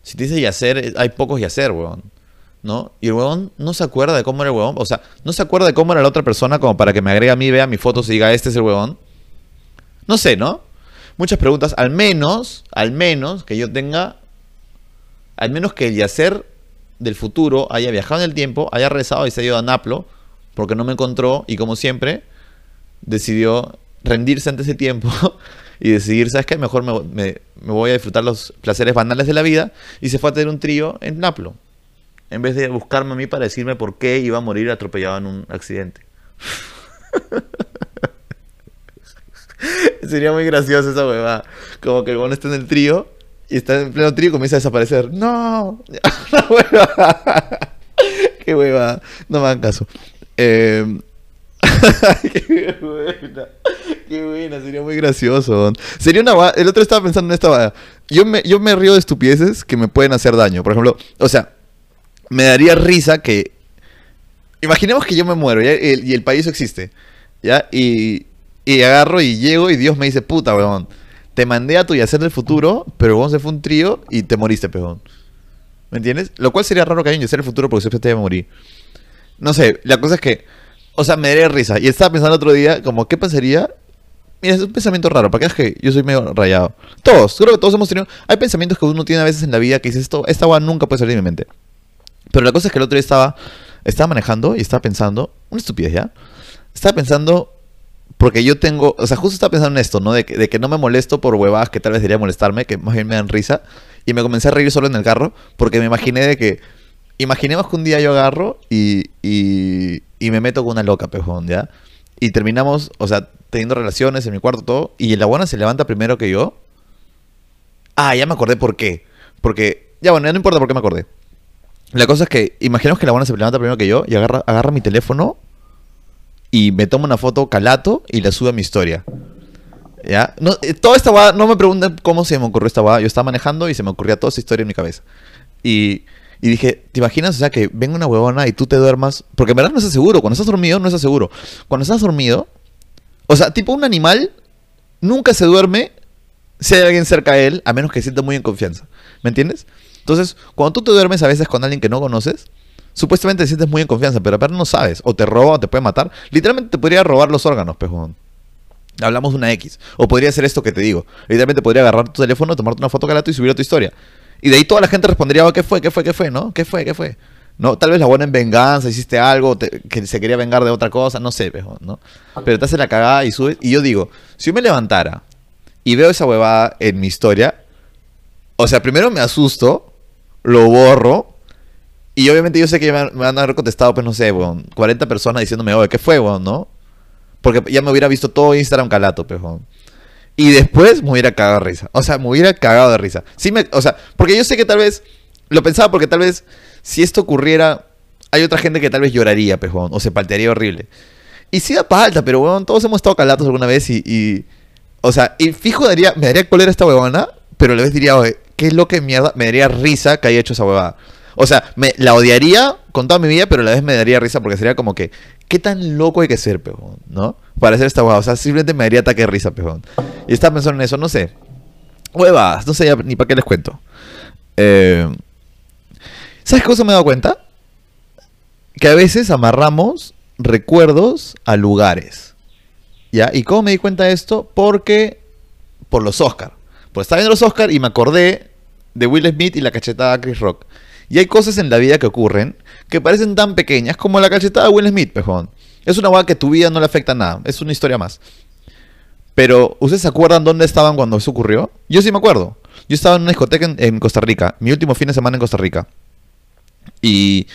si te dice Yacer, hay pocos Yacer, huevón. ¿No? Y el huevón no se acuerda de cómo era el huevón. O sea, no se acuerda de cómo era la otra persona como para que me agregue a mí, vea mi foto y diga, este es el huevón. No sé, ¿no? Muchas preguntas. Al menos, al menos que yo tenga, al menos que el Yacer del futuro haya viajado en el tiempo, haya rezado y se haya ido a Naplo porque no me encontró y como siempre decidió rendirse ante ese tiempo y decidir, ¿sabes qué? Mejor me, voy a disfrutar los placeres banales de la vida y se fue a tener un trío en Naplo en vez de buscarme a mí para decirme por qué iba a morir atropellado en un accidente. Sería muy gracioso esa huevada. Como que el bono está en el trío y está en pleno trío y comienza a desaparecer. ¡No! ¡Qué hueva! No me hagan caso. Eh, qué buena, qué buena, sería muy gracioso. Sería una el otro estaba pensando en esta Yo me, yo me río de estupideces que me pueden hacer daño. Por ejemplo, o sea, me daría risa que. Imaginemos que yo me muero y el país existe. ¿Ya? Y, y agarro y llego y Dios me dice, puta, weón. Te mandé a tu yacer del futuro, pero vos se fue un trío y te moriste, peón. ¿Me entiendes? Lo cual sería raro que haya un yacer del futuro porque siempre te iba a morir. No sé, la cosa es que, o sea, me daría risa. Y estaba pensando otro día, como, ¿qué pasaría? Mira, es un pensamiento raro, ¿para qué es que yo soy medio rayado? Todos, creo que todos hemos tenido. Hay pensamientos que uno tiene a veces en la vida que dices, esto, esta agua nunca puede salir de mi mente. Pero la cosa es que el otro día estaba, estaba manejando y estaba pensando, una estupidez ya. Estaba pensando, porque yo tengo, o sea, justo estaba pensando en esto, ¿no? De que, de que no me molesto por huevadas que tal vez debería molestarme, que más bien me dan risa. Y me comencé a reír solo en el carro, porque me imaginé de que imaginemos que un día yo agarro y, y, me meto con una loca, pejón, ¿ya? Y terminamos, o sea, teniendo relaciones en mi cuarto, todo, y la buena se levanta primero que yo. Ah, ya me acordé por qué. Porque, ya bueno, ya no importa por qué me acordé. La cosa es que, imaginemos que la buena se levanta primero que yo y agarra, agarra mi teléfono y me toma una foto calato y la sube a mi historia. ¿Ya? No, eh, toda esta guada, no me pregunten cómo se me ocurrió esta guada. Yo estaba manejando y se me ocurría toda esta historia en mi cabeza. Y y dije, ¿te imaginas? O sea, que venga una huevona y tú te duermas. Porque en verdad no estás seguro. Cuando estás dormido, no estás seguro. Cuando estás dormido, o sea, tipo un animal nunca se duerme si hay alguien cerca de él, a menos que sienta muy en confianza. ¿Me entiendes? Entonces, cuando tú te duermes a veces con alguien que no conoces, supuestamente te sientes muy en confianza, pero a no sabes. O te roba o te puede matar. Literalmente te podría robar los órganos, pejón. Hablamos de una X. O podría ser esto que te digo. Literalmente podría agarrar tu teléfono, tomarte una foto calato y subir a tu historia. Y de ahí toda la gente respondería, oh, ¿qué fue? ¿Qué fue? ¿Qué fue? ¿No? ¿Qué fue? ¿Qué fue? ¿No? Tal vez la buena en venganza, hiciste algo que se quería vengar de otra cosa, no sé, ¿no? Pero te hace la cagada y subes. Y yo digo, si yo me levantara y veo esa huevada en mi historia, o sea, primero me asusto, lo borro, y obviamente yo sé que me, van a haber contestado, pues no sé, weón, 40 personas diciéndome, oye, ¿qué fue, weón, no? Porque ya me hubiera visto todo Instagram calato, pejón. Y después me hubiera cagado de risa. O sea, me hubiera cagado de risa. Sí me, o sea, porque yo sé que tal vez, lo pensaba porque tal vez si esto ocurriera, hay otra gente que tal vez lloraría, pejón, o se paltearía horrible. Y sí da falta, pero weón, todos hemos estado calatos alguna vez y, o sea, y fijo daría, me daría cólera esta huevona, pero a la vez diría, oye, ¿qué es lo que mierda? Me daría risa que haya hecho esa huevada. O sea, me, la odiaría con toda mi vida, pero a la vez me daría risa porque sería como que, ¿qué tan loco hay que ser, pejón? ¿No? Para hacer esta huevada. O sea, simplemente me daría ataque de risa, pejón. Y estaba pensando en eso, no sé. Huevas, no sé ni para qué les cuento. Eh, ¿Sabes qué cosa me he dado cuenta? Que a veces amarramos recuerdos a lugares. ¿Ya? ¿Y cómo me di cuenta de esto? Porque por los Oscar. Pues estaba viendo los Oscar y me acordé de Will Smith y la cachetada a Chris Rock. Y hay cosas en la vida que ocurren que parecen tan pequeñas como la cachetada de Will Smith, pejón. Es una hueá que tu vida no le afecta nada, es una historia más. Pero, ¿ustedes se acuerdan dónde estaban cuando eso ocurrió? Yo sí me acuerdo. Yo estaba en una discoteca en Costa Rica, mi último fin de semana en Costa Rica. Y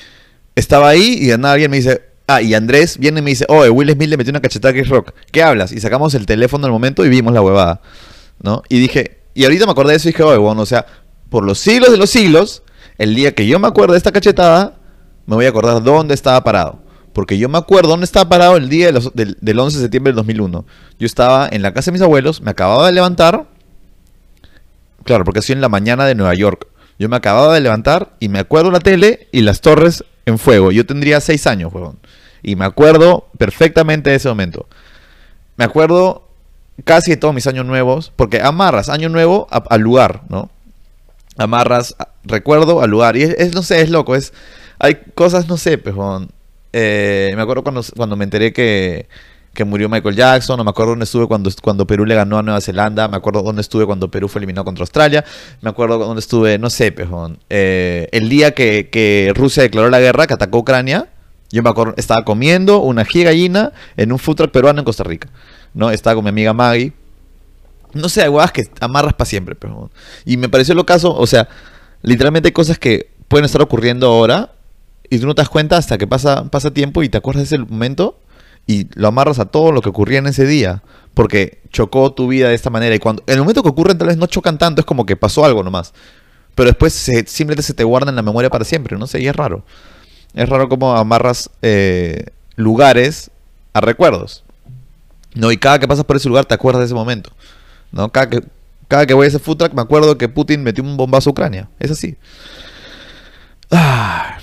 estaba ahí y de nada alguien me dice, ah, y Andrés viene y me dice, oh, Will Smith le metió una cachetada a Chris Rock. ¿Qué hablas? Y sacamos el teléfono el momento y vimos la huevada. ¿No? Y dije, y ahorita me acordé de eso y dije, oh, bueno, o sea, por los siglos de los siglos, el día que yo me acuerdo de esta cachetada, me voy a acordar dónde estaba parado. Porque yo me acuerdo dónde estaba parado el día del, del 11 de septiembre del 2001. Yo estaba en la casa de mis abuelos, me acababa de levantar. Claro, porque estoy en la mañana de Nueva York. Yo me acababa de levantar y me acuerdo la tele y las torres en fuego. Yo tendría seis años, weón. Y me acuerdo perfectamente de ese momento. Me acuerdo casi de todos mis años nuevos, porque amarras año nuevo al lugar, ¿no? Amarras recuerdo al lugar. Y es, no sé, es loco. Es, hay cosas, no sé, pues, me acuerdo cuando, cuando me enteré que, que murió Michael Jackson, no me acuerdo dónde estuve cuando, cuando Perú le ganó a Nueva Zelanda, me acuerdo dónde estuve cuando Perú fue eliminado contra Australia, me acuerdo dónde estuve, no sé, pejón, eh, el día que, Rusia declaró la guerra, que atacó Ucrania, yo me acuerdo, estaba comiendo una gallina en un food truck peruano en Costa Rica, ¿no? Estaba con mi amiga Maggie. No sé, hay que amarras para siempre, pejón. Y me pareció lo caso, o sea, literalmente hay cosas que pueden estar ocurriendo ahora y tú no te das cuenta hasta que pasa, pasa tiempo y te acuerdas de ese momento y lo amarras a todo lo que ocurría en ese día, porque chocó tu vida de esta manera. Y cuando en el momento que ocurren, tal vez no chocan tanto, es como que pasó algo nomás. Pero después simplemente se te guarda en la memoria para siempre, no sé, y es raro. Es raro cómo amarras eh, lugares a recuerdos. No, y cada que pasas por ese lugar te acuerdas de ese momento. ¿no? Cada que, cada que voy a ese food truck me acuerdo que Putin metió un bombazo a Ucrania. Es así. Ah.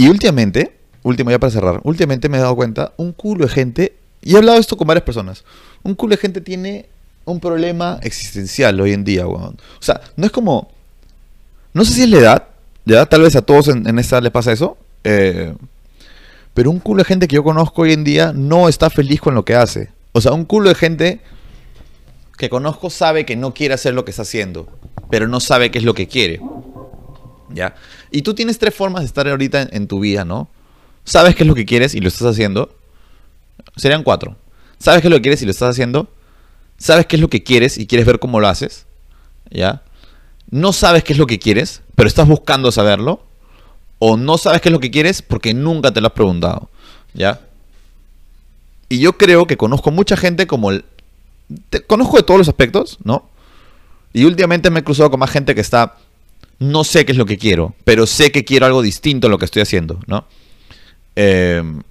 Y últimamente, último ya para cerrar, últimamente me he dado cuenta, un culo de gente, y he hablado esto con varias personas, un culo de gente tiene un problema existencial hoy en día, weón. O sea, no es como, no sé si es la edad, ya tal vez a todos en, esta les pasa eso, eh, pero un culo de gente que yo conozco hoy en día no está feliz con lo que hace. O sea, un culo de gente que conozco sabe que no quiere hacer lo que está haciendo, pero no sabe qué es lo que quiere. ¿Ya? Y tú tienes tres formas de estar ahorita en, tu vida, ¿no? Sabes qué es lo que quieres y lo estás haciendo. Serían cuatro. Sabes qué es lo que quieres y lo estás haciendo. Sabes qué es lo que quieres y quieres ver cómo lo haces. ¿Ya? No sabes qué es lo que quieres, pero estás buscando saberlo. O no sabes qué es lo que quieres porque nunca te lo has preguntado. ¿Ya? Y yo creo que conozco mucha gente como el... conozco de todos los aspectos, ¿no? Y últimamente me he cruzado con más gente que está no sé qué es lo que quiero, pero sé que quiero algo distinto a lo que estoy haciendo, ¿no? Em,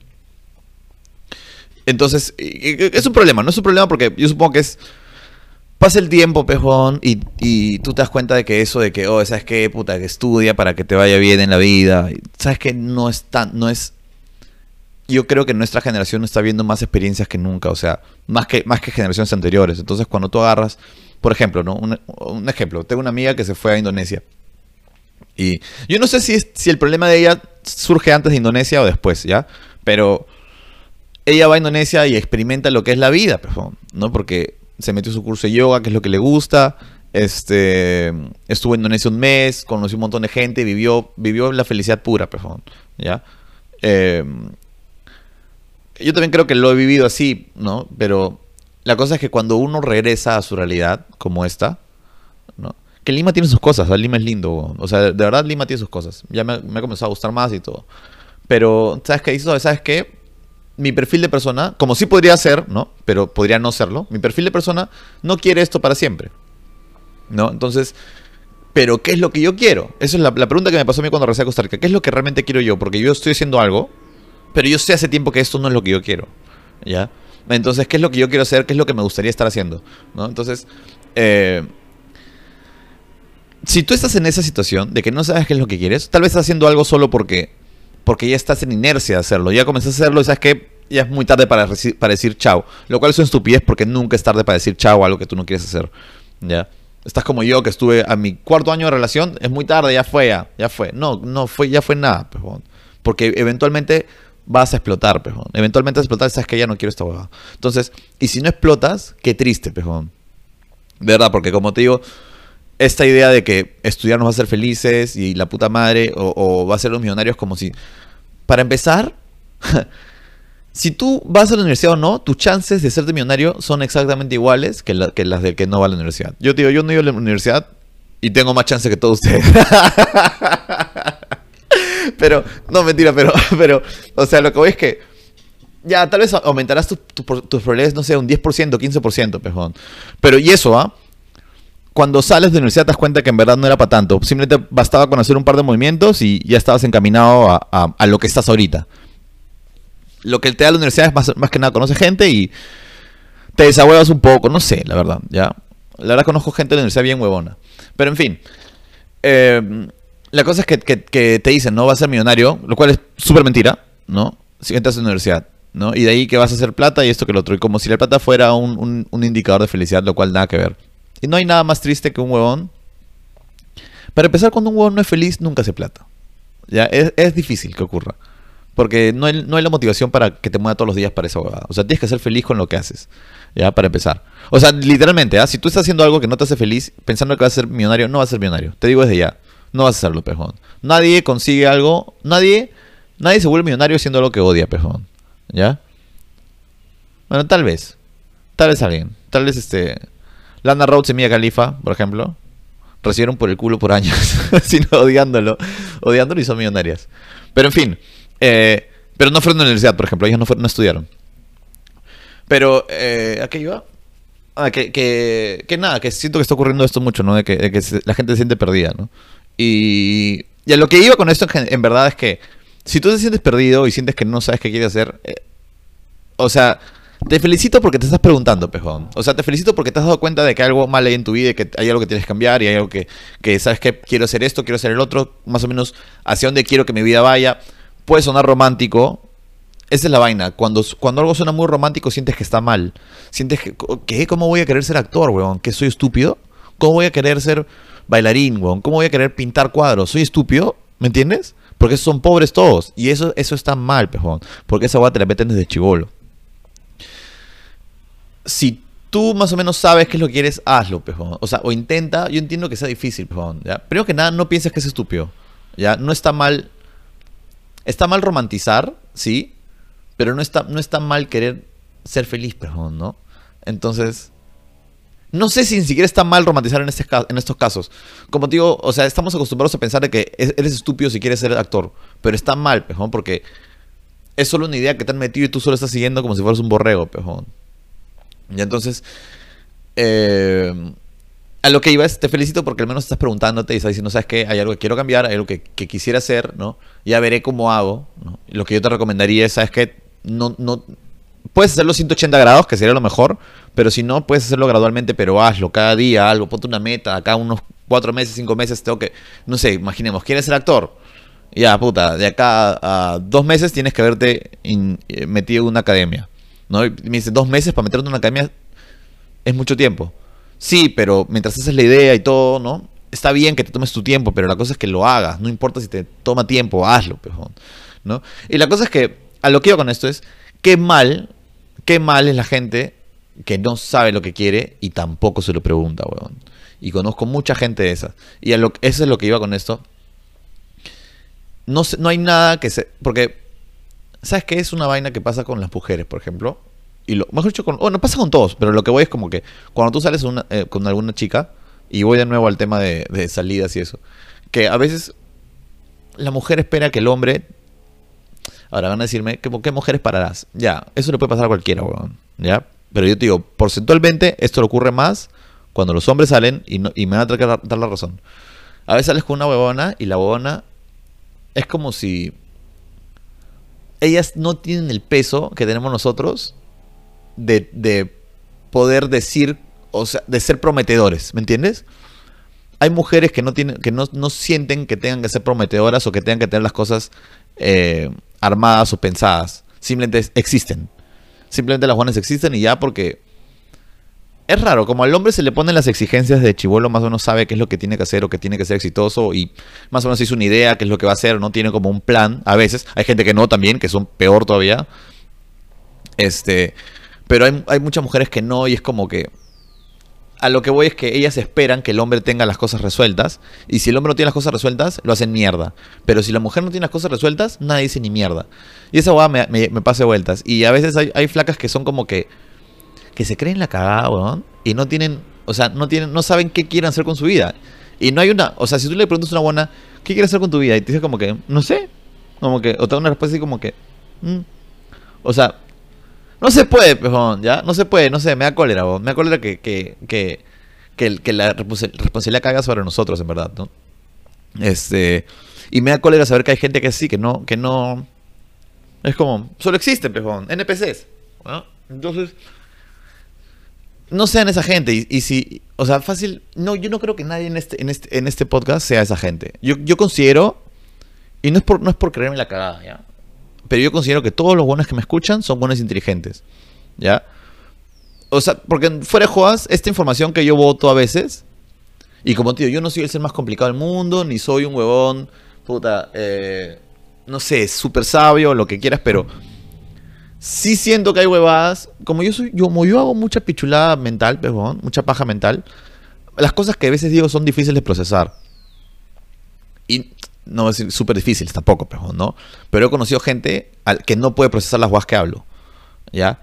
entonces, es un problema, no es un problema porque yo supongo que es... Pasa el tiempo, pejón, y, tú te das cuenta de que eso de que, oh, ¿sabes qué? Puta, que estudia para que te vaya bien en la vida. ¿Sabes que No es tan, no es... yo creo que nuestra generación está viendo más experiencias que nunca, o sea, más que, más que generaciones anteriores. Entonces, cuando tú agarras, por ejemplo, ¿no? Un, ejemplo, tengo una amiga que se fue a Indonesia. Y yo no sé si, si el problema de ella surge antes de Indonesia o después, ¿ya? Pero ella va a Indonesia y experimenta lo que es la vida, pues, ¿no? Porque se metió su curso de yoga, que es lo que le gusta. Este, estuvo en Indonesia un mes, conoció un montón de gente, vivió, vivió la felicidad pura, pues, ¿ya? Eh, yo también creo que lo he vivido así, ¿no? Pero la cosa es que cuando uno regresa a su realidad, como esta, ¿no? Que Lima tiene sus cosas, Lima es lindo, o sea, de verdad Lima tiene sus cosas. Ya me, me ha comenzado a gustar más y todo. Pero, ¿sabes qué? ¿Sabes qué? Mi perfil de persona, como sí podría ser, ¿no? Pero podría no serlo. Mi perfil de persona no quiere esto para siempre. ¿No? Entonces, ¿pero qué es lo que yo quiero? Esa es la, pregunta que me pasó a mí cuando regresé a Costa Rica. ¿Qué es lo que realmente quiero yo? Porque yo estoy haciendo algo pero yo sé hace tiempo que esto no es lo que yo quiero. ¿Ya? Entonces, ¿qué es lo que yo quiero hacer? ¿Qué es lo que me gustaría estar haciendo? ¿No? Entonces, eh, si tú estás en esa situación de que no sabes qué es lo que quieres, tal vez estás haciendo algo solo porque, porque ya estás en inercia de hacerlo. Ya comenzaste a hacerlo y sabes que ya es muy tarde para, para decir chao. Lo cual es una estupidez porque nunca es tarde para decir chao a algo que tú no quieres hacer. ¿Ya? Estás como yo que estuve a mi cuarto año de relación, es muy tarde, ya fue, ya, fue. No, no fue, ya fue nada. Pues, porque eventualmente vas a explotar, pejón. Eventualmente vas a explotar, sabes que ya no quiero esta huevada. Entonces, y si no explotas, qué triste, pejón. De verdad, porque como te digo, esta idea de que estudiar nos va a hacer felices y la puta madre, o, va a ser los millonarios como si... Para empezar, si tú vas a la universidad o no, tus chances de serte millonario son exactamente iguales que, que las del que no va a la universidad. Yo te digo, yo no iba a la universidad y tengo más chance que todos ustedes. pero, no, mentira, pero, pero, o sea, lo que voy es que ya tal vez aumentarás tus tu, probabilidades, no sé, un 10%, 15%, pejón. Pero, y eso, ¿ah? Cuando sales de la universidad te das cuenta que en verdad no era para tanto. Simplemente bastaba con hacer un par de movimientos y ya estabas encaminado a, a, lo que estás ahorita. Lo que te da la universidad es más, más que nada conoces gente y te desahuevas un poco, no sé, la verdad, ¿ya? La verdad conozco gente de la universidad bien huevona. Pero en fin. Eh, la cosa es que, te dicen, ¿no? Vas a ser millonario, lo cual es súper mentira, ¿no? Si entras a la universidad, ¿no? Y de ahí que vas a hacer plata y esto que lo otro. Y como si la plata fuera un, indicador de felicidad, lo cual nada que ver. Y no hay nada más triste que un huevón. Para empezar, cuando un huevón no es feliz, nunca hace plata. Ya, es, difícil que ocurra. Porque no hay, no la motivación para que te mueva todos los días para esa huevada. O sea, tienes que ser feliz con lo que haces. Ya, para empezar. O sea, literalmente, ¿ah? si tú estás haciendo algo que no te hace feliz, pensando que vas a ser millonario, no vas a ser millonario. Te digo desde ya no vas a hacerlo, pejón. Nadie consigue algo, nadie, nadie se vuelve millonario haciendo lo que odia, pejón. ¿Ya? Bueno, tal vez. Tal vez alguien. Tal vez este. Lana Rhodes y Mia Khalifa, por ejemplo, recibieron por el culo por años, sino odiándolo. Odiándolo y son millonarias. Pero en fin. Eh, pero no fueron a la universidad, por ejemplo. Ellos no, fueron, no estudiaron. Pero, eh, ¿a qué iba? Ah, que, que, que, nada, que siento que está ocurriendo esto mucho, ¿no? De que, de que la gente se siente perdida, ¿no? Y, y a lo que iba con esto en, verdad es que si tú te sientes perdido y sientes que no sabes qué quieres hacer, eh, o sea, te felicito porque te estás preguntando, pejón. O sea, te felicito porque te has dado cuenta de que hay algo mal ahí en tu vida que hay algo que tienes que cambiar y hay algo que, que sabes que quiero hacer esto, quiero hacer el otro, más o menos hacia dónde quiero que mi vida vaya. Puede sonar romántico. Esa es la vaina. Cuando, cuando algo suena muy romántico, sientes que está mal. Sientes que, ¿qué? ¿Cómo voy a querer ser actor, weón? ¿Que soy estúpido? ¿Cómo voy a querer ser bailarín, weón. ¿Cómo voy a querer pintar cuadros? ¿Soy estúpido? ¿Me entiendes? Porque son pobres todos. Y eso, eso está mal, pejón. Porque esa weá te la meten desde chivolo. Si tú más o menos sabes qué es lo que quieres, hazlo, pejón. O sea, o intenta. Yo entiendo que sea difícil, pejón. Primero que nada, no pienses que es estúpido. ¿ya? No está mal. Está mal romantizar, sí. Pero no está, no está mal querer ser feliz, pejón, ¿no? Entonces no sé si ni siquiera está mal romantizar en, este, en estos casos. Como te digo, o sea, estamos acostumbrados a pensar de que eres estúpido si quieres ser actor. Pero está mal, pejón, porque es solo una idea que te han metido y tú solo estás siguiendo como si fueras un borrego, pejón. Y entonces, eh, a lo que iba te felicito porque al menos estás preguntándote y estás diciendo, ¿sabes qué? Hay algo que quiero cambiar, hay algo que, quisiera hacer, ¿no? Ya veré cómo hago, lo que yo te recomendaría es, ¿sabes qué? No, no, puedes hacerlo 180 grados, que sería lo mejor, pero si no, puedes hacerlo gradualmente, pero hazlo cada día, algo, ponte una meta, acá unos cuatro meses, cinco meses, tengo que, no sé, imaginemos, ¿quieres ser actor? Ya, puta, de acá a dos meses tienes que haberte in- eh, metido en una academia. ¿No? Y me dice, dos meses para meterte en una academia es mucho tiempo. Sí, pero mientras haces la idea y todo, ¿no? Está bien que te tomes tu tiempo, pero la cosa es que lo hagas. No importa si te toma tiempo, hazlo, pejón. ¿No? Y la cosa es que, a lo que iba con esto es, qué mal, qué mal es la gente que no sabe lo que quiere y tampoco se lo pregunta, weón. Y conozco mucha gente de esas. Y eso es lo que iba con esto. No, no hay nada que se... Porque, ¿sabes qué? Es una vaina que pasa con las mujeres, por ejemplo. Y lo, mejor dicho, con, bueno, pasa con todos, pero lo que voy es como que cuando tú sales eh, con alguna chica, y voy de nuevo al tema de, salidas y eso, que a veces la mujer espera que el hombre... Ahora van a decirme, ¿qué, mujeres pararás? Ya, eso le puede pasar a cualquiera, weón. ¿Ya? Pero yo te digo, porcentualmente esto le ocurre más cuando los hombres salen y, no- y me van a dar, dar la razón. A veces sales con una huevona y la huevona es como si ellas no tienen el peso que tenemos nosotros de, de poder decir, o sea, de ser prometedores, ¿me entiendes? Hay mujeres que no tienen, que no, no sienten que tengan que ser prometedoras o que tengan que tener las cosas eh, armadas o pensadas. Simplemente existen. Simplemente las buenas existen y ya porque es raro, como al hombre se le ponen las exigencias de chivolo, más o menos sabe qué es lo que tiene que hacer o que tiene que ser exitoso y más o menos hizo una idea, qué es lo que va a hacer, no tiene como un plan. A veces hay gente que no también, que son peor todavía. Este, pero hay, muchas mujeres que no y es como que a lo que voy es que ellas esperan que el hombre tenga las cosas resueltas y si el hombre no tiene las cosas resueltas, lo hacen mierda. Pero si la mujer no tiene las cosas resueltas, nadie dice ni mierda. Y esa hueá me, me, pasa vueltas. Y a veces hay flacas que son como que que se creen la cagada, weón, y no tienen, o sea, no tienen, no saben qué quieren hacer con su vida. Y no hay una, o sea, si tú le preguntas a una buena, ¿qué quieres hacer con tu vida? Y te dice como que, no sé, como que, o te da una respuesta así como que, "Mm". o sea, no se puede, pejón, ¿ya? No se puede, no sé, me da cólera, weón, me da cólera que, que, que, que, la respons- responsabilidad caiga sobre nosotros, en verdad, ¿no? Este, y me da cólera saber que hay gente que sí, que no, que no, es como, solo existen, pejón, NPCs, ¿no? Entonces, no sean esa gente. Y, si, o sea, fácil, no, yo no creo que nadie en este, en este, en este podcast sea esa gente. Yo, yo considero, y no es por, no es por creerme la cagada, ¿ya? Pero yo considero que todos los buenos que me escuchan son buenos inteligentes, ¿ya? O sea, porque fuera de jodas, esta información que yo voto a veces, y como digo, yo no soy el ser más complicado del mundo, ni soy un huevón, puta, eh, no sé, súper sabio, lo que quieras, pero sí siento que hay huevadas. Como yo soy, yo, como yo hago mucha pichulada mental, pejón, mucha paja mental, las cosas que a veces digo son difíciles de procesar. Y no voy a decir súper difíciles tampoco, pejón, ¿no? Pero he conocido gente al que no puede procesar las huevas que hablo. ¿Ya?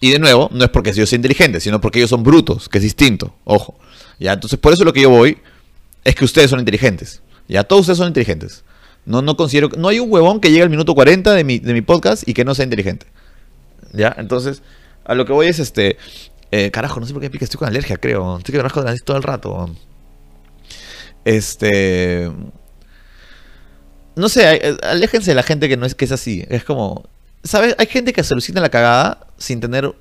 Y de nuevo, no es porque yo sea inteligente, sino porque ellos son brutos, que es distinto. Ojo. ¿Ya? Entonces, por eso lo que yo voy es que ustedes son inteligentes. Ya, todos ustedes son inteligentes. No, no considero. No hay un huevón que llegue al minuto 40 de mi, de mi podcast y que no sea inteligente. ¿Ya? Entonces, a lo que voy es este. eh, carajo, no sé por qué pica, estoy con alergia, creo. Estoy que me la nariz todo el rato. Este. No sé, eh, aléjense de la gente que no es que es así. Es como. ¿Sabes? Hay gente que se alucina la cagada sin tener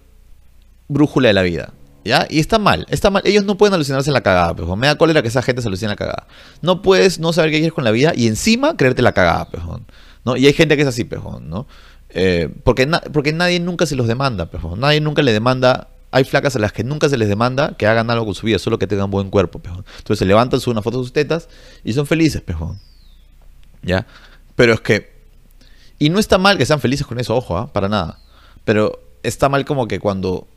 brújula de la vida. ¿Ya? Y está mal, está mal. Ellos no pueden alucinarse la cagada, pejo. Me da cólera que esa gente se alucine la cagada. No puedes no saber qué quieres con la vida y encima creerte la cagada, pejón. ¿No? Y hay gente que es así, pejón, ¿no? Eh, porque, porque nadie nunca se los demanda, pejón. Nadie nunca le demanda. Hay flacas a las que nunca se les demanda que hagan algo con su vida, solo que tengan buen cuerpo, pejón. Entonces se levantan, suben una foto de sus tetas y son felices, pejón. ¿Ya? Pero es que. Y no está mal que sean felices con eso, ojo, ¿ah? para nada. Pero está mal como que cuando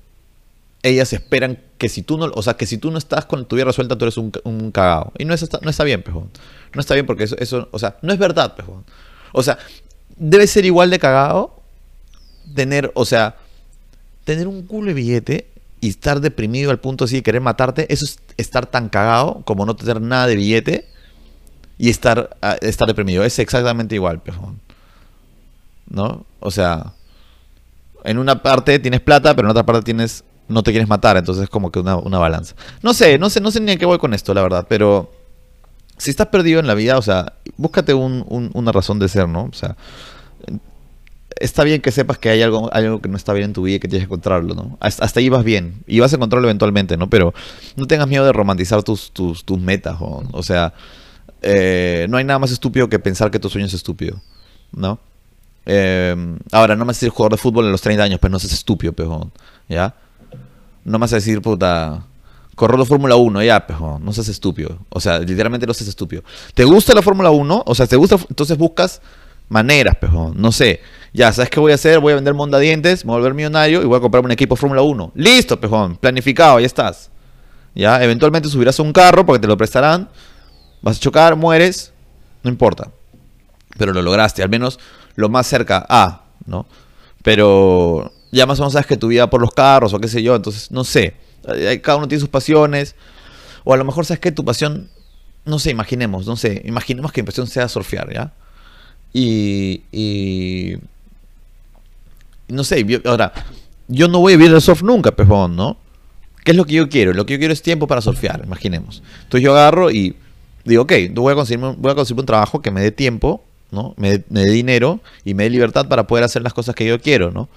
ellas esperan que si tú no, o sea, que si tú no estás con tu vida resuelta, tú eres un, un cagao. Y no, es, no está bien, pejón. No está bien porque eso, eso, o sea, no es verdad, pejón. O sea, debe ser igual de cagado tener, o sea, tener un culo de billete y estar deprimido al punto así de querer matarte. Eso es estar tan cagado como no tener nada de billete y estar, ah, estar deprimido. Es exactamente igual, pejón. ¿No? O sea, en una parte tienes plata, pero en otra parte tienes no te quieres matar, entonces es como que una, una balanza. No sé, no sé, no sé ni a qué voy con esto, la verdad, pero si estás perdido en la vida, o sea, búscate un- un- una razón de ser, ¿no? O sea, está bien que sepas que hay algo, algo que no está bien en tu vida y que tienes que encontrarlo, ¿no? Hasta, ahí vas bien y vas a encontrarlo eventualmente, ¿no? Pero no tengas miedo de romantizar tus, tus, tus metas, o, o sea, eh, no hay nada más estúpido que pensar que tu sueño es estúpido, ¿no? Eh, ahora, no me vas a decir jugador de fútbol en los 30 años, pero no seas estúpido, pejón, ¿ya? No me vas a decir, puta, correr la Fórmula 1, ya, pejón, no seas estúpido. O sea, literalmente no seas estúpido. ¿Te gusta la Fórmula 1? O sea, ¿te gusta? Entonces buscas maneras, pejón, no sé. Ya, ¿sabes qué voy a hacer? Voy a vender mondadientes, me voy a volver millonario y voy a comprarme un equipo Fórmula 1. Listo, pejón, planificado, ya estás. Ya, eventualmente subirás a un carro porque te lo prestarán. Vas a chocar, mueres, no importa. Pero lo lograste, al menos lo más cerca a, ¿no? Pero ya más o menos sabes que tu vida por los carros o qué sé yo, entonces no sé. Cada uno tiene sus pasiones. O a lo mejor sabes que tu pasión, no sé, imaginemos, no sé, imaginemos que mi pasión sea surfear, ¿ya? Y, no sé, ahora, yo no voy a vivir el surf nunca, pejón, ¿no? ¿Qué es lo que yo quiero? Lo que yo quiero es tiempo para surfear, imaginemos. Entonces yo agarro y digo, ok, voy a conseguirme, voy a conseguir un trabajo que me dé tiempo, ¿no? Me, dé dinero y me dé libertad para poder hacer las cosas que yo quiero, ¿no?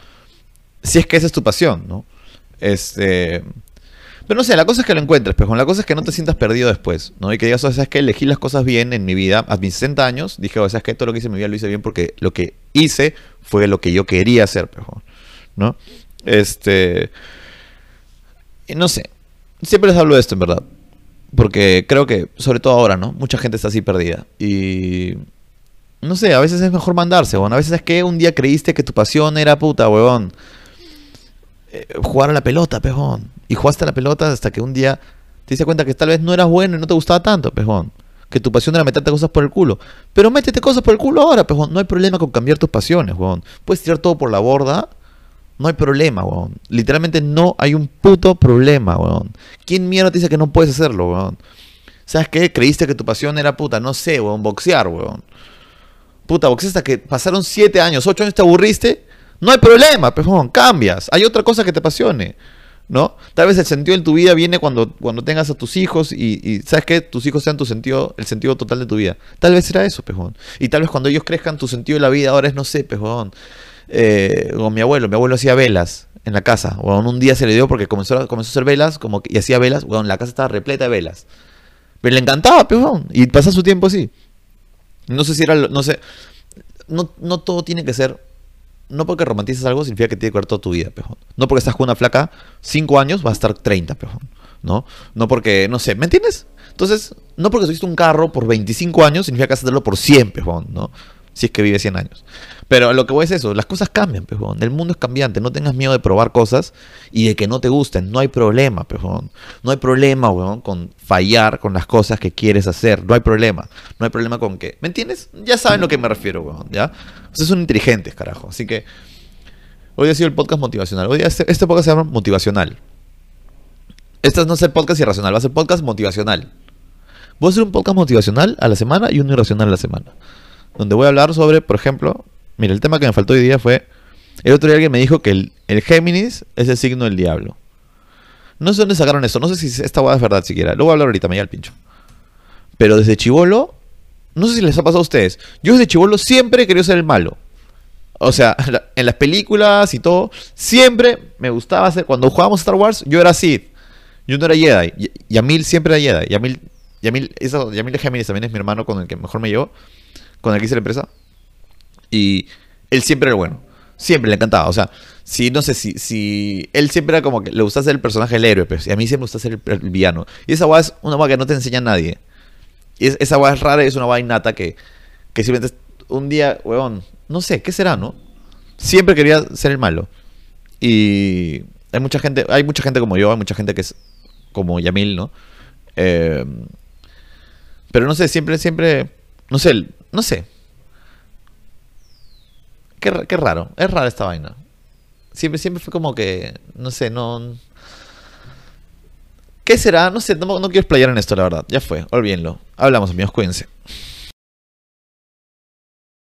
Si es que esa es tu pasión, ¿no? Este... Pero no sé, la cosa es que lo encuentres, pejón. La cosa es que no te sientas perdido después, ¿no? Y que digas, o sea, es que elegí las cosas bien en mi vida. A mis 60 años dije, o sea, es que todo lo que hice en mi vida lo hice bien porque lo que hice fue lo que yo quería hacer, pejón. ¿No? Este... No sé. Siempre les hablo de esto, en verdad. Porque creo que, sobre todo ahora, ¿no? Mucha gente está así perdida. Y... No sé, a veces es mejor mandarse, weón. A veces es que un día creíste que tu pasión era puta, weón. Eh, jugar a la pelota, pejón. Y jugaste la pelota hasta que un día te diste cuenta que tal vez no eras bueno y no te gustaba tanto, pejón. Que tu pasión era meterte cosas por el culo. Pero métete cosas por el culo ahora, pejón. No hay problema con cambiar tus pasiones, weón. Puedes tirar todo por la borda no hay problema, weón. Literalmente no hay un puto problema, weón. ¿Quién mierda te dice que no puedes hacerlo, weón? ¿Sabes qué? Creíste que tu pasión era puta, no sé, weón, boxear, weón. Puta, boxear hasta que pasaron 7 años, 8 años te aburriste. No hay problema, pejón, cambias. Hay otra cosa que te apasione. ¿No? Tal vez el sentido de tu vida viene cuando, cuando tengas a tus hijos y, sabes que tus hijos sean tu sentido, el sentido total de tu vida. Tal vez será eso, pejón. Y tal vez cuando ellos crezcan, tu sentido de la vida ahora es, no sé, pejón eh, con mi abuelo. Mi abuelo hacía velas en la casa. Bueno, un día se le dio porque comenzó, comenzó a hacer velas como y hacía velas. Bueno, la casa estaba repleta de velas. Pero le encantaba, pejón. Y pasa su tiempo así. No sé si era. No sé. No, no todo tiene que ser. No porque romantices algo significa que tiene que ver toda tu vida, pejón. No porque estás con una flaca 5 años, va a estar 30, pejón. ¿No? No porque, no sé, ¿me entiendes? Entonces, no porque tuviste un carro por 25 años significa que vas a tenerlo por 100, pejón, ¿no? Si es que vive 100 años. Pero lo que voy es eso, las cosas cambian, pejón. El mundo es cambiante, no tengas miedo de probar cosas y de que no te gusten. No hay problema, pejón. No hay problema, weón, con fallar con las cosas que quieres hacer. No hay problema. No hay problema con que... ¿Me entiendes? Ya saben a lo que me refiero, weón, ¿ya? Ustedes son inteligentes, carajo. Así que... Hoy ha sido el podcast motivacional. Hoy este, este podcast se llama motivacional. Este no es el podcast irracional, va a ser podcast motivacional. Voy a hacer un podcast motivacional a la semana y uno irracional a la semana. Donde voy a hablar sobre, por ejemplo, Mira, el tema que me faltó hoy día fue. El otro día alguien me dijo que el, Géminis es el signo del diablo. No sé dónde sacaron eso, no sé si esta hueá es verdad siquiera. Lo voy a hablar ahorita, me llega el pincho. Pero desde chivolo, no sé si les ha pasado a ustedes. Yo desde chivolo siempre he querido ser el malo. O sea, en las películas y todo, siempre me gustaba hacer. Cuando jugábamos Star Wars, yo era Sith. Yo no era Jedi. Yamil siempre era Jedi. Yamil, Yamil, eso, Yamil Géminis también es mi hermano con el que mejor me llevo. Con el que hice la empresa. Y él siempre era bueno. Siempre le encantaba. O sea, si no sé, si, si él siempre era como que le gusta ser el personaje del héroe, pero pues, y a mí siempre me gusta ser el, villano. Y esa guay es una guay que no te enseña a nadie. Y esa guay es rara y es una guay innata que, que simplemente un día, weón, no sé, ¿qué será, no? Siempre quería ser el malo. Y hay mucha gente, hay mucha gente como yo, hay mucha gente que es como Yamil, ¿no? Eh, pero no sé, siempre, siempre, no sé, no sé. Qué, raro, es rara esta vaina. Siempre, siempre fue como que, no sé, no... ¿Qué será? No sé, no, no quiero explayar en esto, la verdad. Ya fue, olvídenlo. Hablamos, amigos, cuídense.